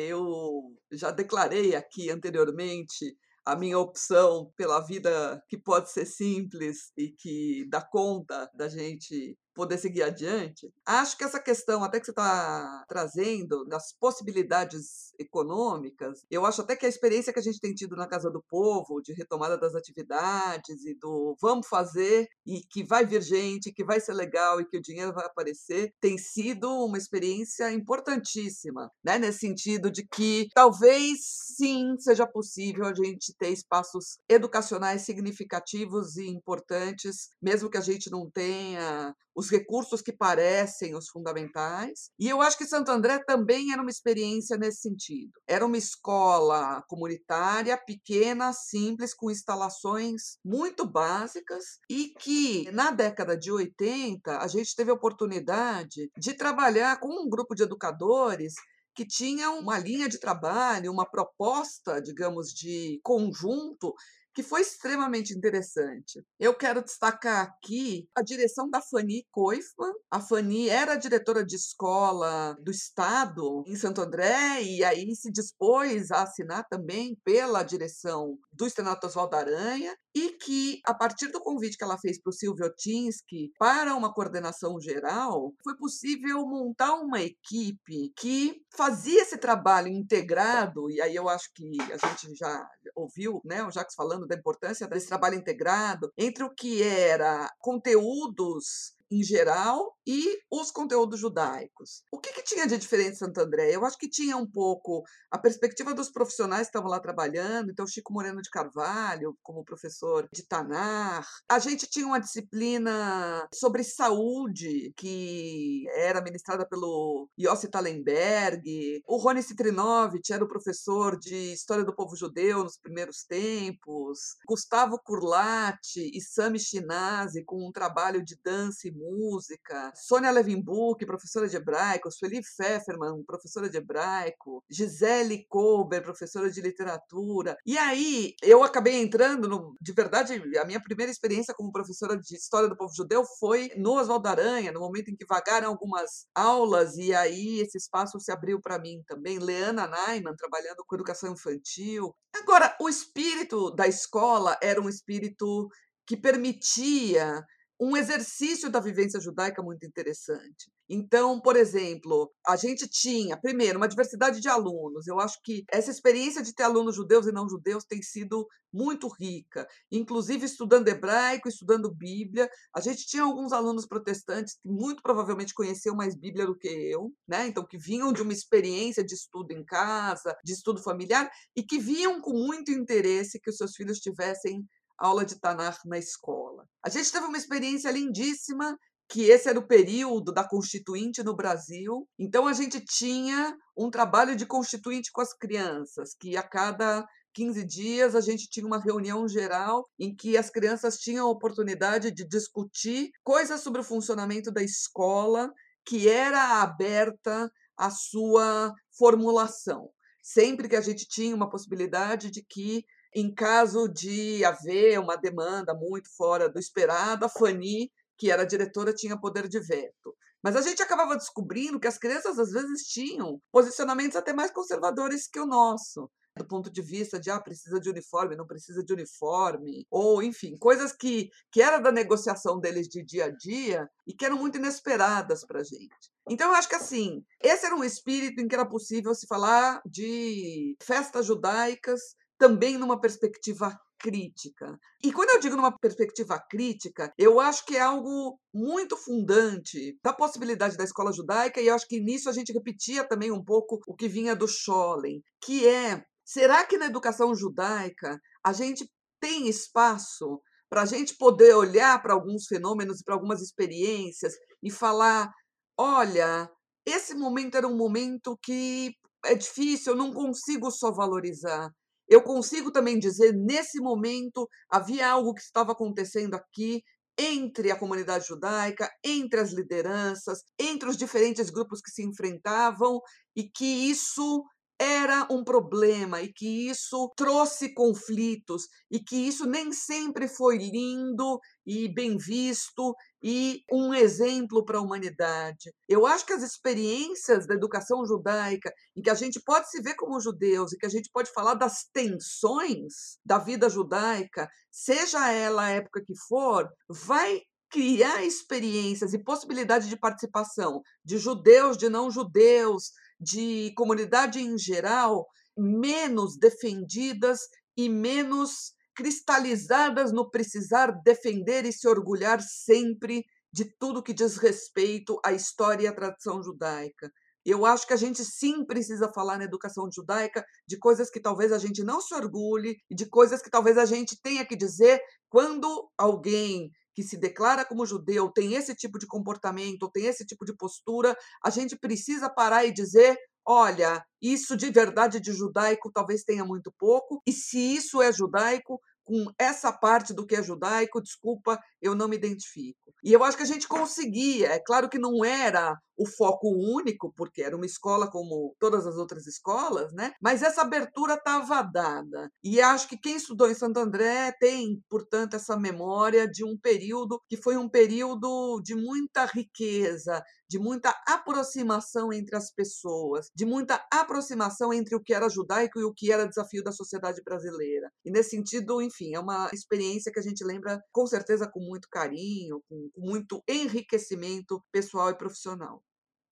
eu já declarei aqui anteriormente a minha opção pela vida que pode ser simples e que dá conta da gente poder seguir adiante. Acho que essa questão, até que você está trazendo, das possibilidades econômicas, eu acho até que a experiência que a gente tem tido na Casa do Povo, de retomada das atividades e do vamos fazer e que vai vir gente, que vai ser legal e que o dinheiro vai aparecer, tem sido uma experiência importantíssima, né? nesse sentido de que talvez sim seja possível a gente ter espaços educacionais significativos e importantes, mesmo que a gente não tenha os recursos que parecem os fundamentais. E eu acho que Santo André também era uma experiência nesse sentido. Era uma escola comunitária, pequena, simples, com instalações muito básicas e que, na década de 80, a gente teve a oportunidade de trabalhar com um grupo de educadores que tinha uma linha de trabalho, uma proposta, digamos, de conjunto que foi extremamente interessante. Eu quero destacar aqui a direção da Fanny Koifman. A Fanny era diretora de escola do Estado em Santo André e aí se dispôs a assinar também pela direção do Estanato Oswaldo Aranha e que, a partir do convite que ela fez para o Silvio Otinski para uma coordenação geral, foi possível montar uma equipe que fazia esse trabalho integrado, e aí eu acho que a gente já ouviu né, o Jacques falando da importância desse trabalho integrado entre o que era conteúdos em geral e os conteúdos judaicos. O que, que, tinha de diferente em Santo André? Eu acho que tinha um pouco a perspectiva dos profissionais que estavam lá trabalhando, então Chico Moreno de Carvalho, como professor de Tanar. A gente tinha uma disciplina sobre saúde, que era ministrada pelo Yossi Talenberg. O Rony Citrinovich era o professor de História do Povo Judeu nos primeiros tempos. Gustavo Curlati e Sami Shinazi, com um trabalho de dança e música. Sônia Levinbuch, professora de hebraico, Sueli Pfefferman, professora de hebraico, Gisele Kober, professora de literatura. E aí eu acabei entrando, no, de verdade, a minha primeira experiência como professora de História do Povo Judeu foi no Oswaldo Aranha, no momento em que vagaram algumas aulas, e aí esse espaço se abriu para mim também. Leana Naiman, trabalhando com educação infantil. Agora, o espírito da escola era um espírito que permitia um exercício da vivência judaica muito interessante. Então, por exemplo, a gente tinha, primeiro, uma diversidade de alunos. Eu acho que essa experiência de ter alunos judeus e não judeus tem sido muito rica, inclusive estudando hebraico, estudando Bíblia. A gente tinha alguns alunos protestantes que muito provavelmente conheciam mais Bíblia do que eu, né? Então, que vinham de uma experiência de estudo em casa, de estudo familiar, e que viam com muito interesse que os seus filhos tivessem aula de Tanar na escola. A gente teve uma experiência lindíssima que esse era o período da Constituinte no Brasil. Então a gente tinha um trabalho de Constituinte com as crianças, que a cada 15 dias a gente tinha uma reunião geral em que as crianças tinham a oportunidade de discutir coisas sobre o funcionamento da escola, que era aberta à sua formulação. Sempre que a gente tinha uma possibilidade de que em caso de haver uma demanda muito fora do esperado, a Fanny, que era diretora, tinha poder de veto. Mas a gente acabava descobrindo que as crianças às vezes tinham posicionamentos até mais conservadores que o nosso do ponto de vista de ah, precisa de uniforme, não precisa de uniforme, ou enfim, coisas que, que era da negociação deles de dia a dia e que eram muito inesperadas para a gente. Então, eu acho que assim, esse era um espírito em que era possível se falar de festas judaicas também numa perspectiva crítica. E quando eu digo numa perspectiva crítica, eu acho que é algo muito fundante da possibilidade da escola judaica, e acho que nisso a gente repetia também um pouco o que vinha do Scholem, que é: será que na educação judaica a gente tem espaço para a gente poder olhar para alguns fenômenos e para algumas experiências e falar: olha, esse momento era um momento que é difícil, eu não consigo só valorizar eu consigo também dizer, nesse momento, havia algo que estava acontecendo aqui entre a comunidade judaica, entre as lideranças, entre os diferentes grupos que se enfrentavam, e que isso era um problema e que isso trouxe conflitos e que isso nem sempre foi lindo e bem visto e um exemplo para a humanidade. Eu acho que as experiências da educação judaica, em que a gente pode se ver como judeus e que a gente pode falar das tensões da vida judaica, seja ela a época que for, vai criar experiências e possibilidade de participação de judeus, de não judeus, de comunidade em geral menos defendidas e menos cristalizadas no precisar defender e se orgulhar sempre de tudo que diz respeito à história e à tradição judaica. Eu acho que a gente sim precisa falar na educação judaica de coisas que talvez a gente não se orgulhe e de coisas que talvez a gente tenha que dizer quando alguém que se declara como judeu tem esse tipo de comportamento, tem esse tipo de postura, a gente precisa parar e dizer: olha, isso de verdade de judaico talvez tenha muito pouco, e se isso é judaico, com essa parte do que é judaico, desculpa, eu não me identifico. E eu acho que a gente conseguia, é claro que não era o foco único, porque era uma escola como todas as outras escolas, né? Mas essa abertura estava dada. E acho que quem estudou em Santo André tem, portanto, essa memória de um período que foi um período de muita riqueza, de muita aproximação entre as pessoas, de muita aproximação entre o que era judaico e o que era desafio da sociedade brasileira. E nesse sentido, enfim, é uma experiência que a gente lembra com certeza com muito carinho, com, muito enriquecimento pessoal e profissional.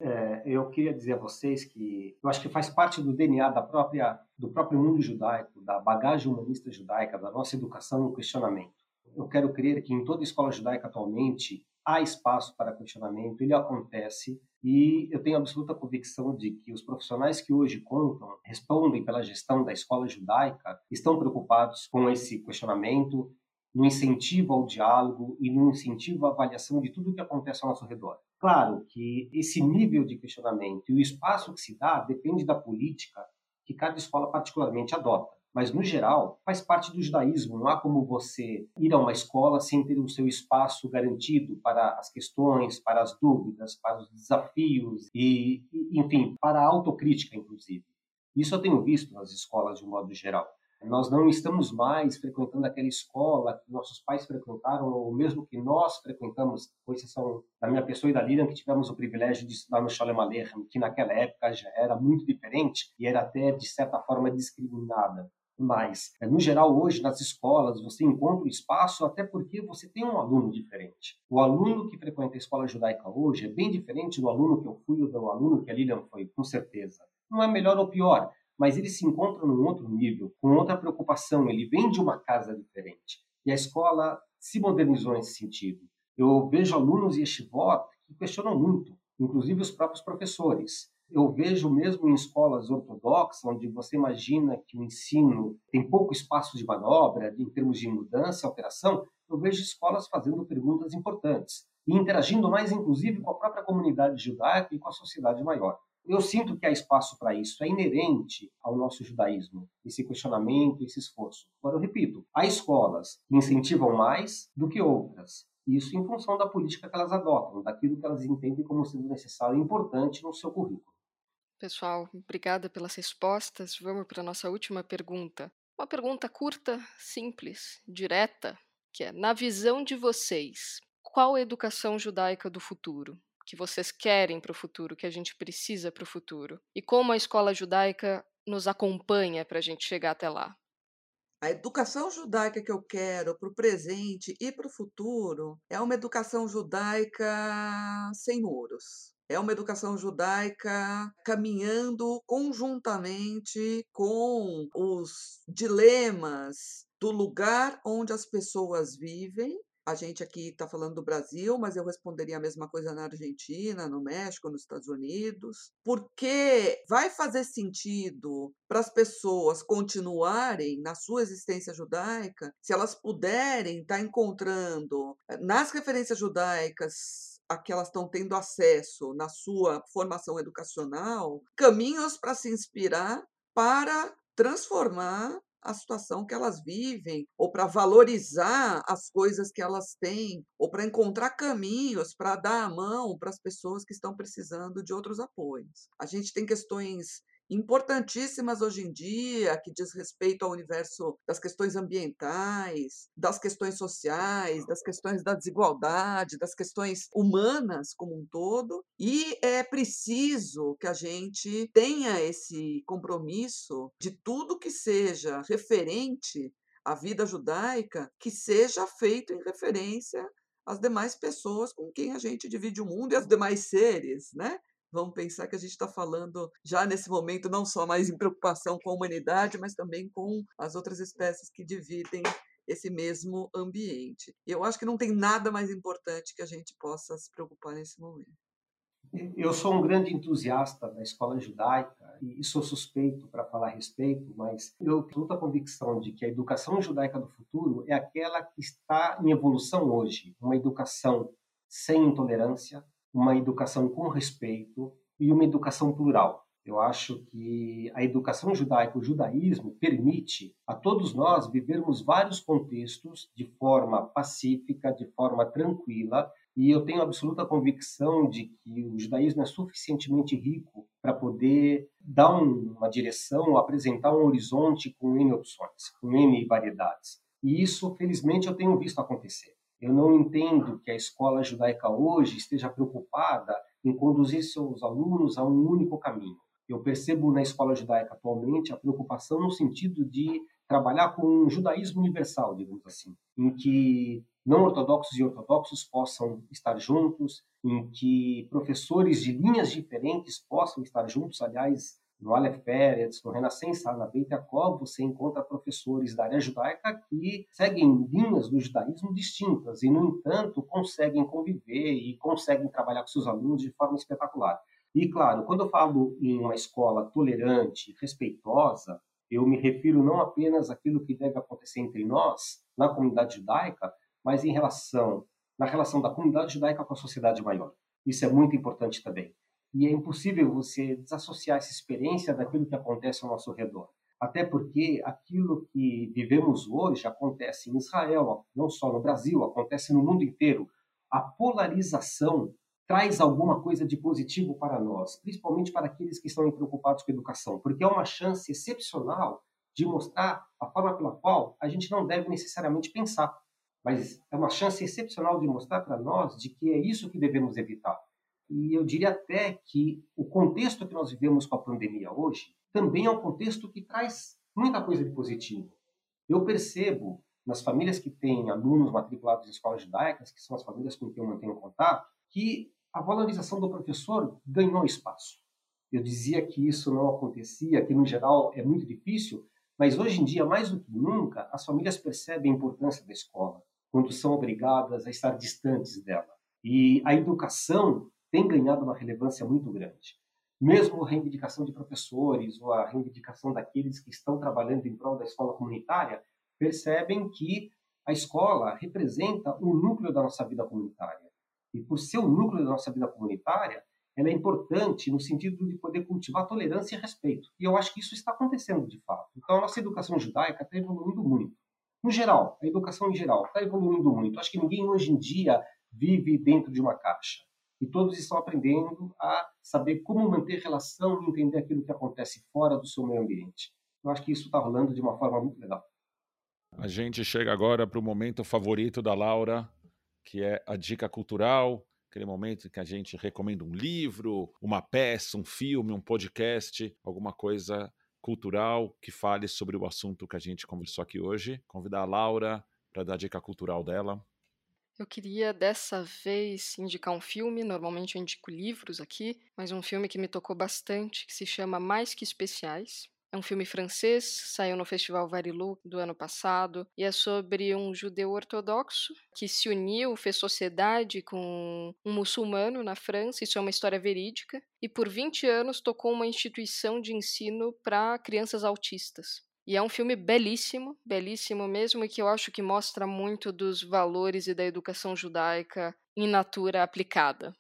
É, eu queria dizer a vocês que eu acho que faz parte do DNA da própria do próprio mundo judaico, da bagagem humanista judaica, da nossa educação no questionamento. Eu quero crer que em toda escola judaica atualmente há espaço para questionamento, ele acontece e eu tenho absoluta convicção de que os profissionais que hoje contam, respondem pela gestão da escola judaica, estão preocupados com esse questionamento, no incentivo ao diálogo e no incentivo à avaliação de tudo o que acontece ao nosso redor. Claro que esse nível de questionamento e o espaço que se dá depende da política que cada escola particularmente adota. Mas, no geral, faz parte do judaísmo. Não há como você ir a uma escola sem ter o seu espaço garantido para as questões, para as dúvidas, para os desafios e, enfim, para a autocrítica, inclusive. Isso eu tenho visto nas escolas de um modo geral. Nós não estamos mais frequentando aquela escola que nossos pais frequentaram, ou mesmo que nós frequentamos, com exceção da minha pessoa e da Lilian, que tivemos o privilégio de estudar no Sholem Aleichem, que naquela época já era muito diferente e era até, de certa forma, discriminada. Mas, no geral, hoje, nas escolas, você encontra espaço até porque você tem um aluno diferente. O aluno que frequenta a escola judaica hoje é bem diferente do aluno que eu fui ou do aluno que a Lilian foi, com certeza. Não é melhor ou pior, mas ele se encontra num outro nível, com outra preocupação, ele vem de uma casa diferente. E a escola se modernizou nesse sentido. Eu vejo alunos e estivot que questionam muito, inclusive os próprios professores. Eu vejo mesmo em escolas ortodoxas, onde você imagina que o ensino tem pouco espaço de manobra em termos de mudança, alteração, eu vejo escolas fazendo perguntas importantes e interagindo mais, inclusive, com a própria comunidade judaica e com a sociedade maior. Eu sinto que há espaço para isso, é inerente ao nosso judaísmo, esse questionamento, esse esforço. Agora, eu repito, há escolas que incentivam mais do que outras. Isso em função da política que elas adotam, daquilo que elas entendem como sendo necessário e importante no seu currículo. Pessoal, obrigada pelas respostas. Vamos para a nossa última pergunta. Uma pergunta curta, simples, direta, que é: na visão de vocês, qual a educação judaica do futuro? Que vocês querem para o futuro, que a gente precisa para o futuro? E como a escola judaica nos acompanha para a gente chegar até lá? A educação judaica que eu quero para o presente e para o futuro é uma educação judaica sem muros. É uma educação judaica caminhando conjuntamente com os dilemas do lugar onde as pessoas vivem a gente aqui está falando do Brasil, mas eu responderia a mesma coisa na Argentina, no México, nos Estados Unidos, porque vai fazer sentido para as pessoas continuarem na sua existência judaica se elas puderem estar tá encontrando eh, nas referências judaicas a que elas estão tendo acesso na sua formação educacional, caminhos para se inspirar para transformar a situação que elas vivem, ou para valorizar as coisas que elas têm, ou para encontrar caminhos para dar a mão para as pessoas que estão precisando de outros apoios. A gente tem questões importantíssimas hoje em dia, que diz respeito ao universo das questões ambientais, das questões sociais, das questões da desigualdade, das questões humanas como um todo, e é preciso que a gente tenha esse compromisso de tudo que seja referente à vida judaica, que seja feito em referência às demais pessoas com quem a gente divide o mundo e aos demais seres, né? Vamos pensar que a gente está falando já nesse momento não só mais em preocupação com a humanidade, mas também com as outras espécies que dividem esse mesmo ambiente. Eu acho que não tem nada mais importante que a gente possa se preocupar nesse momento. Eu sou um grande entusiasta da escola judaica e sou suspeito para falar a respeito, mas eu tenho a convicção de que a educação judaica do futuro é aquela que está em evolução hoje, uma educação sem intolerância, uma educação com respeito e uma educação plural. Eu acho que a educação judaica, o judaísmo, permite a todos nós vivermos vários contextos de forma pacífica, de forma tranquila, e eu tenho absoluta convicção de que o judaísmo é suficientemente rico para poder dar uma direção, apresentar um horizonte com N opções, com N variedades. E isso, felizmente, eu tenho visto acontecer. Eu não entendo que a escola judaica hoje esteja preocupada em conduzir seus alunos a um único caminho. Eu percebo na escola judaica atualmente a preocupação no sentido de trabalhar com um judaísmo universal, digamos assim, em que não ortodoxos e ortodoxos possam estar juntos, em que professores de linhas diferentes possam estar juntos. Aliás, No Aleph Peretz, no Renascença, na Beit Yaakov, você encontra professores da área judaica que seguem linhas do judaísmo distintas e, no entanto, conseguem conviver e conseguem trabalhar com seus alunos de forma espetacular. E, claro, quando eu falo em uma escola tolerante, respeitosa, eu me refiro não apenas àquilo que deve acontecer entre nós, na comunidade judaica, mas em relação na relação da comunidade judaica com a sociedade maior. Isso é muito importante também. E é impossível você desassociar essa experiência daquilo que acontece ao nosso redor. Até porque aquilo que vivemos hoje acontece em Israel, não só no Brasil, acontece no mundo inteiro. A polarização traz alguma coisa de positivo para nós, principalmente para aqueles que estão preocupados com a educação, porque é uma chance excepcional de mostrar a forma pela qual a gente não deve necessariamente pensar, mas é uma chance excepcional de mostrar para nós de que é isso que devemos evitar. E eu diria até que o contexto que nós vivemos com a pandemia hoje também é um contexto que traz muita coisa de positivo. Eu percebo nas famílias que têm alunos matriculados em escolas judaicas, que são as famílias com quem eu mantenho contato, que a valorização do professor ganhou espaço. Eu dizia que isso não acontecia, que no geral é muito difícil, mas hoje em dia, mais do que nunca, as famílias percebem a importância da escola, quando são obrigadas a estar distantes dela. E a educação tem ganhado uma relevância muito grande. Mesmo a reivindicação de professores ou a reivindicação daqueles que estão trabalhando em prol da escola comunitária percebem que a escola representa o núcleo da nossa vida comunitária e por ser o núcleo da nossa vida comunitária, ela é importante no sentido de poder cultivar tolerância e respeito. E eu acho que isso está acontecendo de fato. Então, a nossa educação judaica está evoluindo muito. No geral, a educação em geral está evoluindo muito. Acho que ninguém hoje em dia vive dentro de uma caixa. E todos estão aprendendo a saber como manter relação e entender aquilo que acontece fora do seu meio ambiente. Eu acho que isso está rolando de uma forma muito legal. A gente chega agora para o momento favorito da Laura, que é a dica cultural, aquele momento que a gente recomenda um livro, uma peça, um filme, um podcast, alguma coisa cultural que fale sobre o assunto que a gente conversou aqui hoje. Convidar a Laura para dar a dica cultural dela. Eu queria dessa vez indicar um filme, normalmente eu indico livros aqui, mas um filme que me tocou bastante, que se chama Mais Que Especiais. É um filme francês, saiu no Festival Varilou do ano passado e é sobre um judeu ortodoxo que se uniu, fez sociedade com um muçulmano na França, isso é uma história verídica, e por 20 anos tocou uma instituição de ensino para crianças autistas. E é um filme belíssimo, belíssimo mesmo, e que eu acho que mostra muito dos valores e da educação judaica em natura aplicada.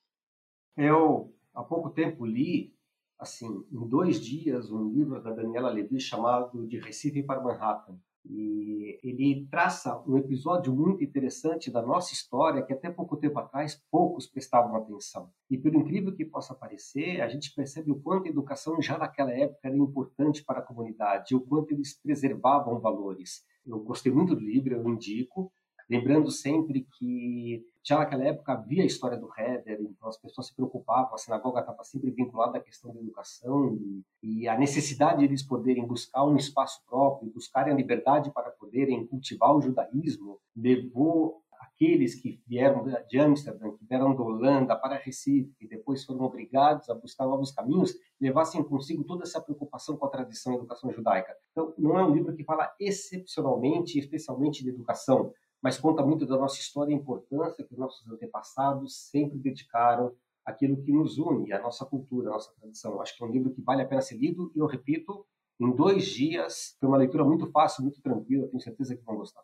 Eu, há pouco tempo, li assim, em dois dias, um livro da Daniela Levy chamado De Recife para Manhattan. E ele traça um episódio muito interessante da nossa história que até pouco tempo atrás poucos prestavam atenção. E pelo incrível que possa parecer, a gente percebe o quanto a educação já naquela época era importante para a comunidade, o quanto eles preservavam valores. Eu gostei muito do livro, eu indico, lembrando sempre que já naquela época havia a história do Heber, então as pessoas se preocupavam, a sinagoga estava sempre vinculada à questão da educação e, e a necessidade de eles poderem buscar um espaço próprio, buscarem a liberdade para poderem cultivar o judaísmo, levou aqueles que vieram de Amsterdã, que vieram da Holanda para Recife, e depois foram obrigados a buscar novos caminhos, levassem consigo toda essa preocupação com a tradição e educação judaica. Então, não é um livro que fala excepcionalmente, especialmente de educação, mas conta muito da nossa história e importância que nossos antepassados sempre dedicaram àquilo que nos une, à nossa cultura, à nossa tradição. Acho que é um livro que vale a pena ser lido e eu repito, em dois dias, foi uma leitura muito fácil, muito tranquila, tenho certeza que vão gostar.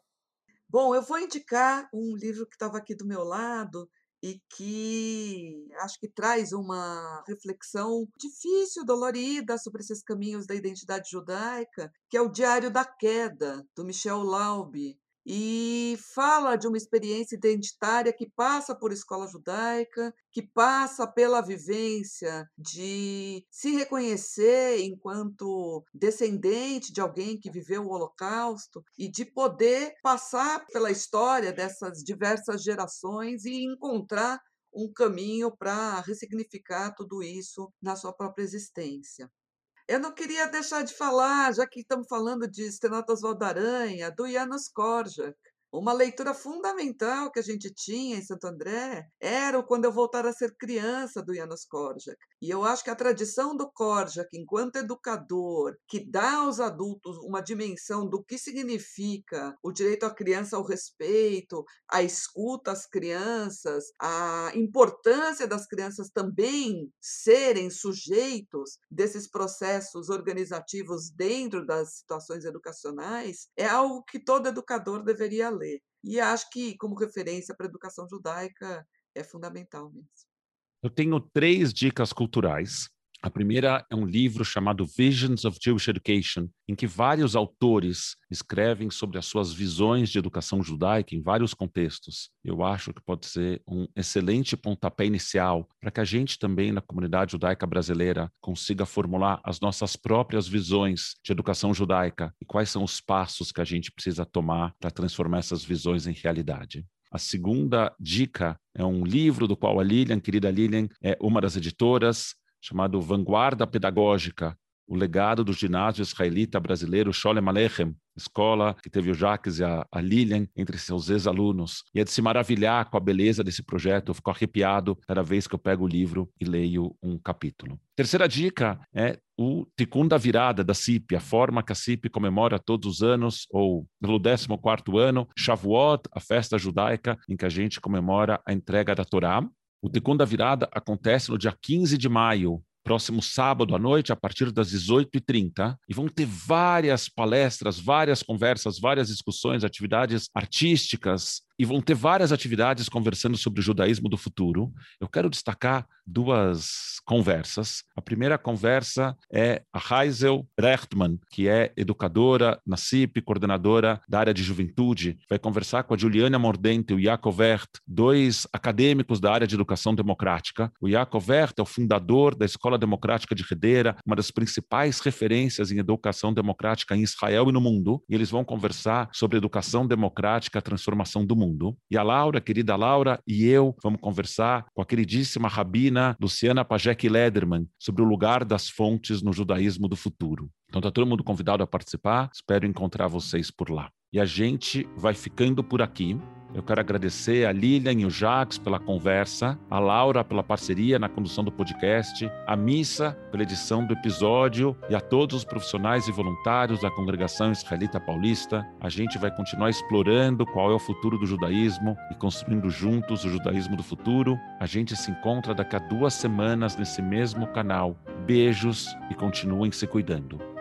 Bom, eu vou indicar um livro que estava aqui do meu lado e que acho que traz uma reflexão difícil, dolorida sobre esses caminhos da identidade judaica, que é o Diário da Queda, do Michel Laube e fala de uma experiência identitária que passa por escola judaica, que passa pela vivência de se reconhecer enquanto descendente de alguém que viveu o Holocausto e de poder passar pela história dessas diversas gerações e encontrar um caminho para ressignificar tudo isso na sua própria existência. Eu não queria deixar de falar, já que estamos falando de Stenotas Valdaranha, do Janusz Korczak, Uma leitura fundamental que a gente tinha em Santo André era o Quando Eu Voltar a Ser Criança, do Janos Korczak. E eu acho que a tradição do Korczak, enquanto educador, que dá aos adultos uma dimensão do que significa o direito à criança ao respeito, a escuta às crianças, a importância das crianças também serem sujeitos desses processos organizativos dentro das situações educacionais, é algo que todo educador deveria ler. E acho que, como referência para a educação judaica, é fundamental mesmo. Eu tenho três dicas culturais. A primeira é um livro chamado Visions of Jewish Education, em que vários autores escrevem sobre as suas visões de educação judaica em vários contextos. Eu acho que pode ser um excelente pontapé inicial para que a gente também, na comunidade judaica brasileira, consiga formular as nossas próprias visões de educação judaica e quais são os passos que a gente precisa tomar para transformar essas visões em realidade. A segunda dica é um livro do qual a Lilian, querida Lilian, é uma das editoras, chamado Vanguarda Pedagógica, o legado do ginásio israelita brasileiro Sholem Aleichem, escola que teve o Jacques e a, a Lilian entre seus ex-alunos. E é de se maravilhar com a beleza desse projeto. Eu fico arrepiado cada vez que eu pego o livro e leio um capítulo. Terceira dica é o Tikkun da Virada da CIP, a forma que a CIP comemora todos os anos, ou pelo 14º ano, Shavuot, a festa judaica em que a gente comemora a entrega da Torá. O Tikkun da Virada acontece no dia 15 de maio, próximo sábado à noite, a partir das 18h30, e vão ter várias palestras, várias conversas, várias discussões, atividades artísticas, e vão ter várias atividades conversando sobre o judaísmo do futuro. Eu quero destacar duas conversas. A primeira conversa é a Heisel Rechtmann, que é educadora na CIP, coordenadora da área de juventude, vai conversar com a Juliana Mordente e o Jacob Wert, dois acadêmicos da área de educação democrática. O Jacob Wert é o fundador da Escola Democrática de Redeira, uma das principais referências em educação democrática em Israel e no mundo, e eles vão conversar sobre educação democrática, a transformação do mundo mundo. E a Laura, querida Laura, e eu vamos conversar com a queridíssima rabina Luciana Pajek Lederman sobre o lugar das fontes no judaísmo do futuro. Então está todo mundo convidado a participar. Espero encontrar vocês por lá. E a gente vai ficando por aqui. Eu quero agradecer a Lilian e o Jacques pela conversa, a Laura pela parceria na condução do podcast, a Missa pela edição do episódio e a todos os profissionais e voluntários da Congregação Israelita Paulista. A gente vai continuar explorando qual é o futuro do judaísmo e construindo juntos o judaísmo do futuro. A gente se encontra daqui a duas semanas nesse mesmo canal. Beijos e continuem se cuidando.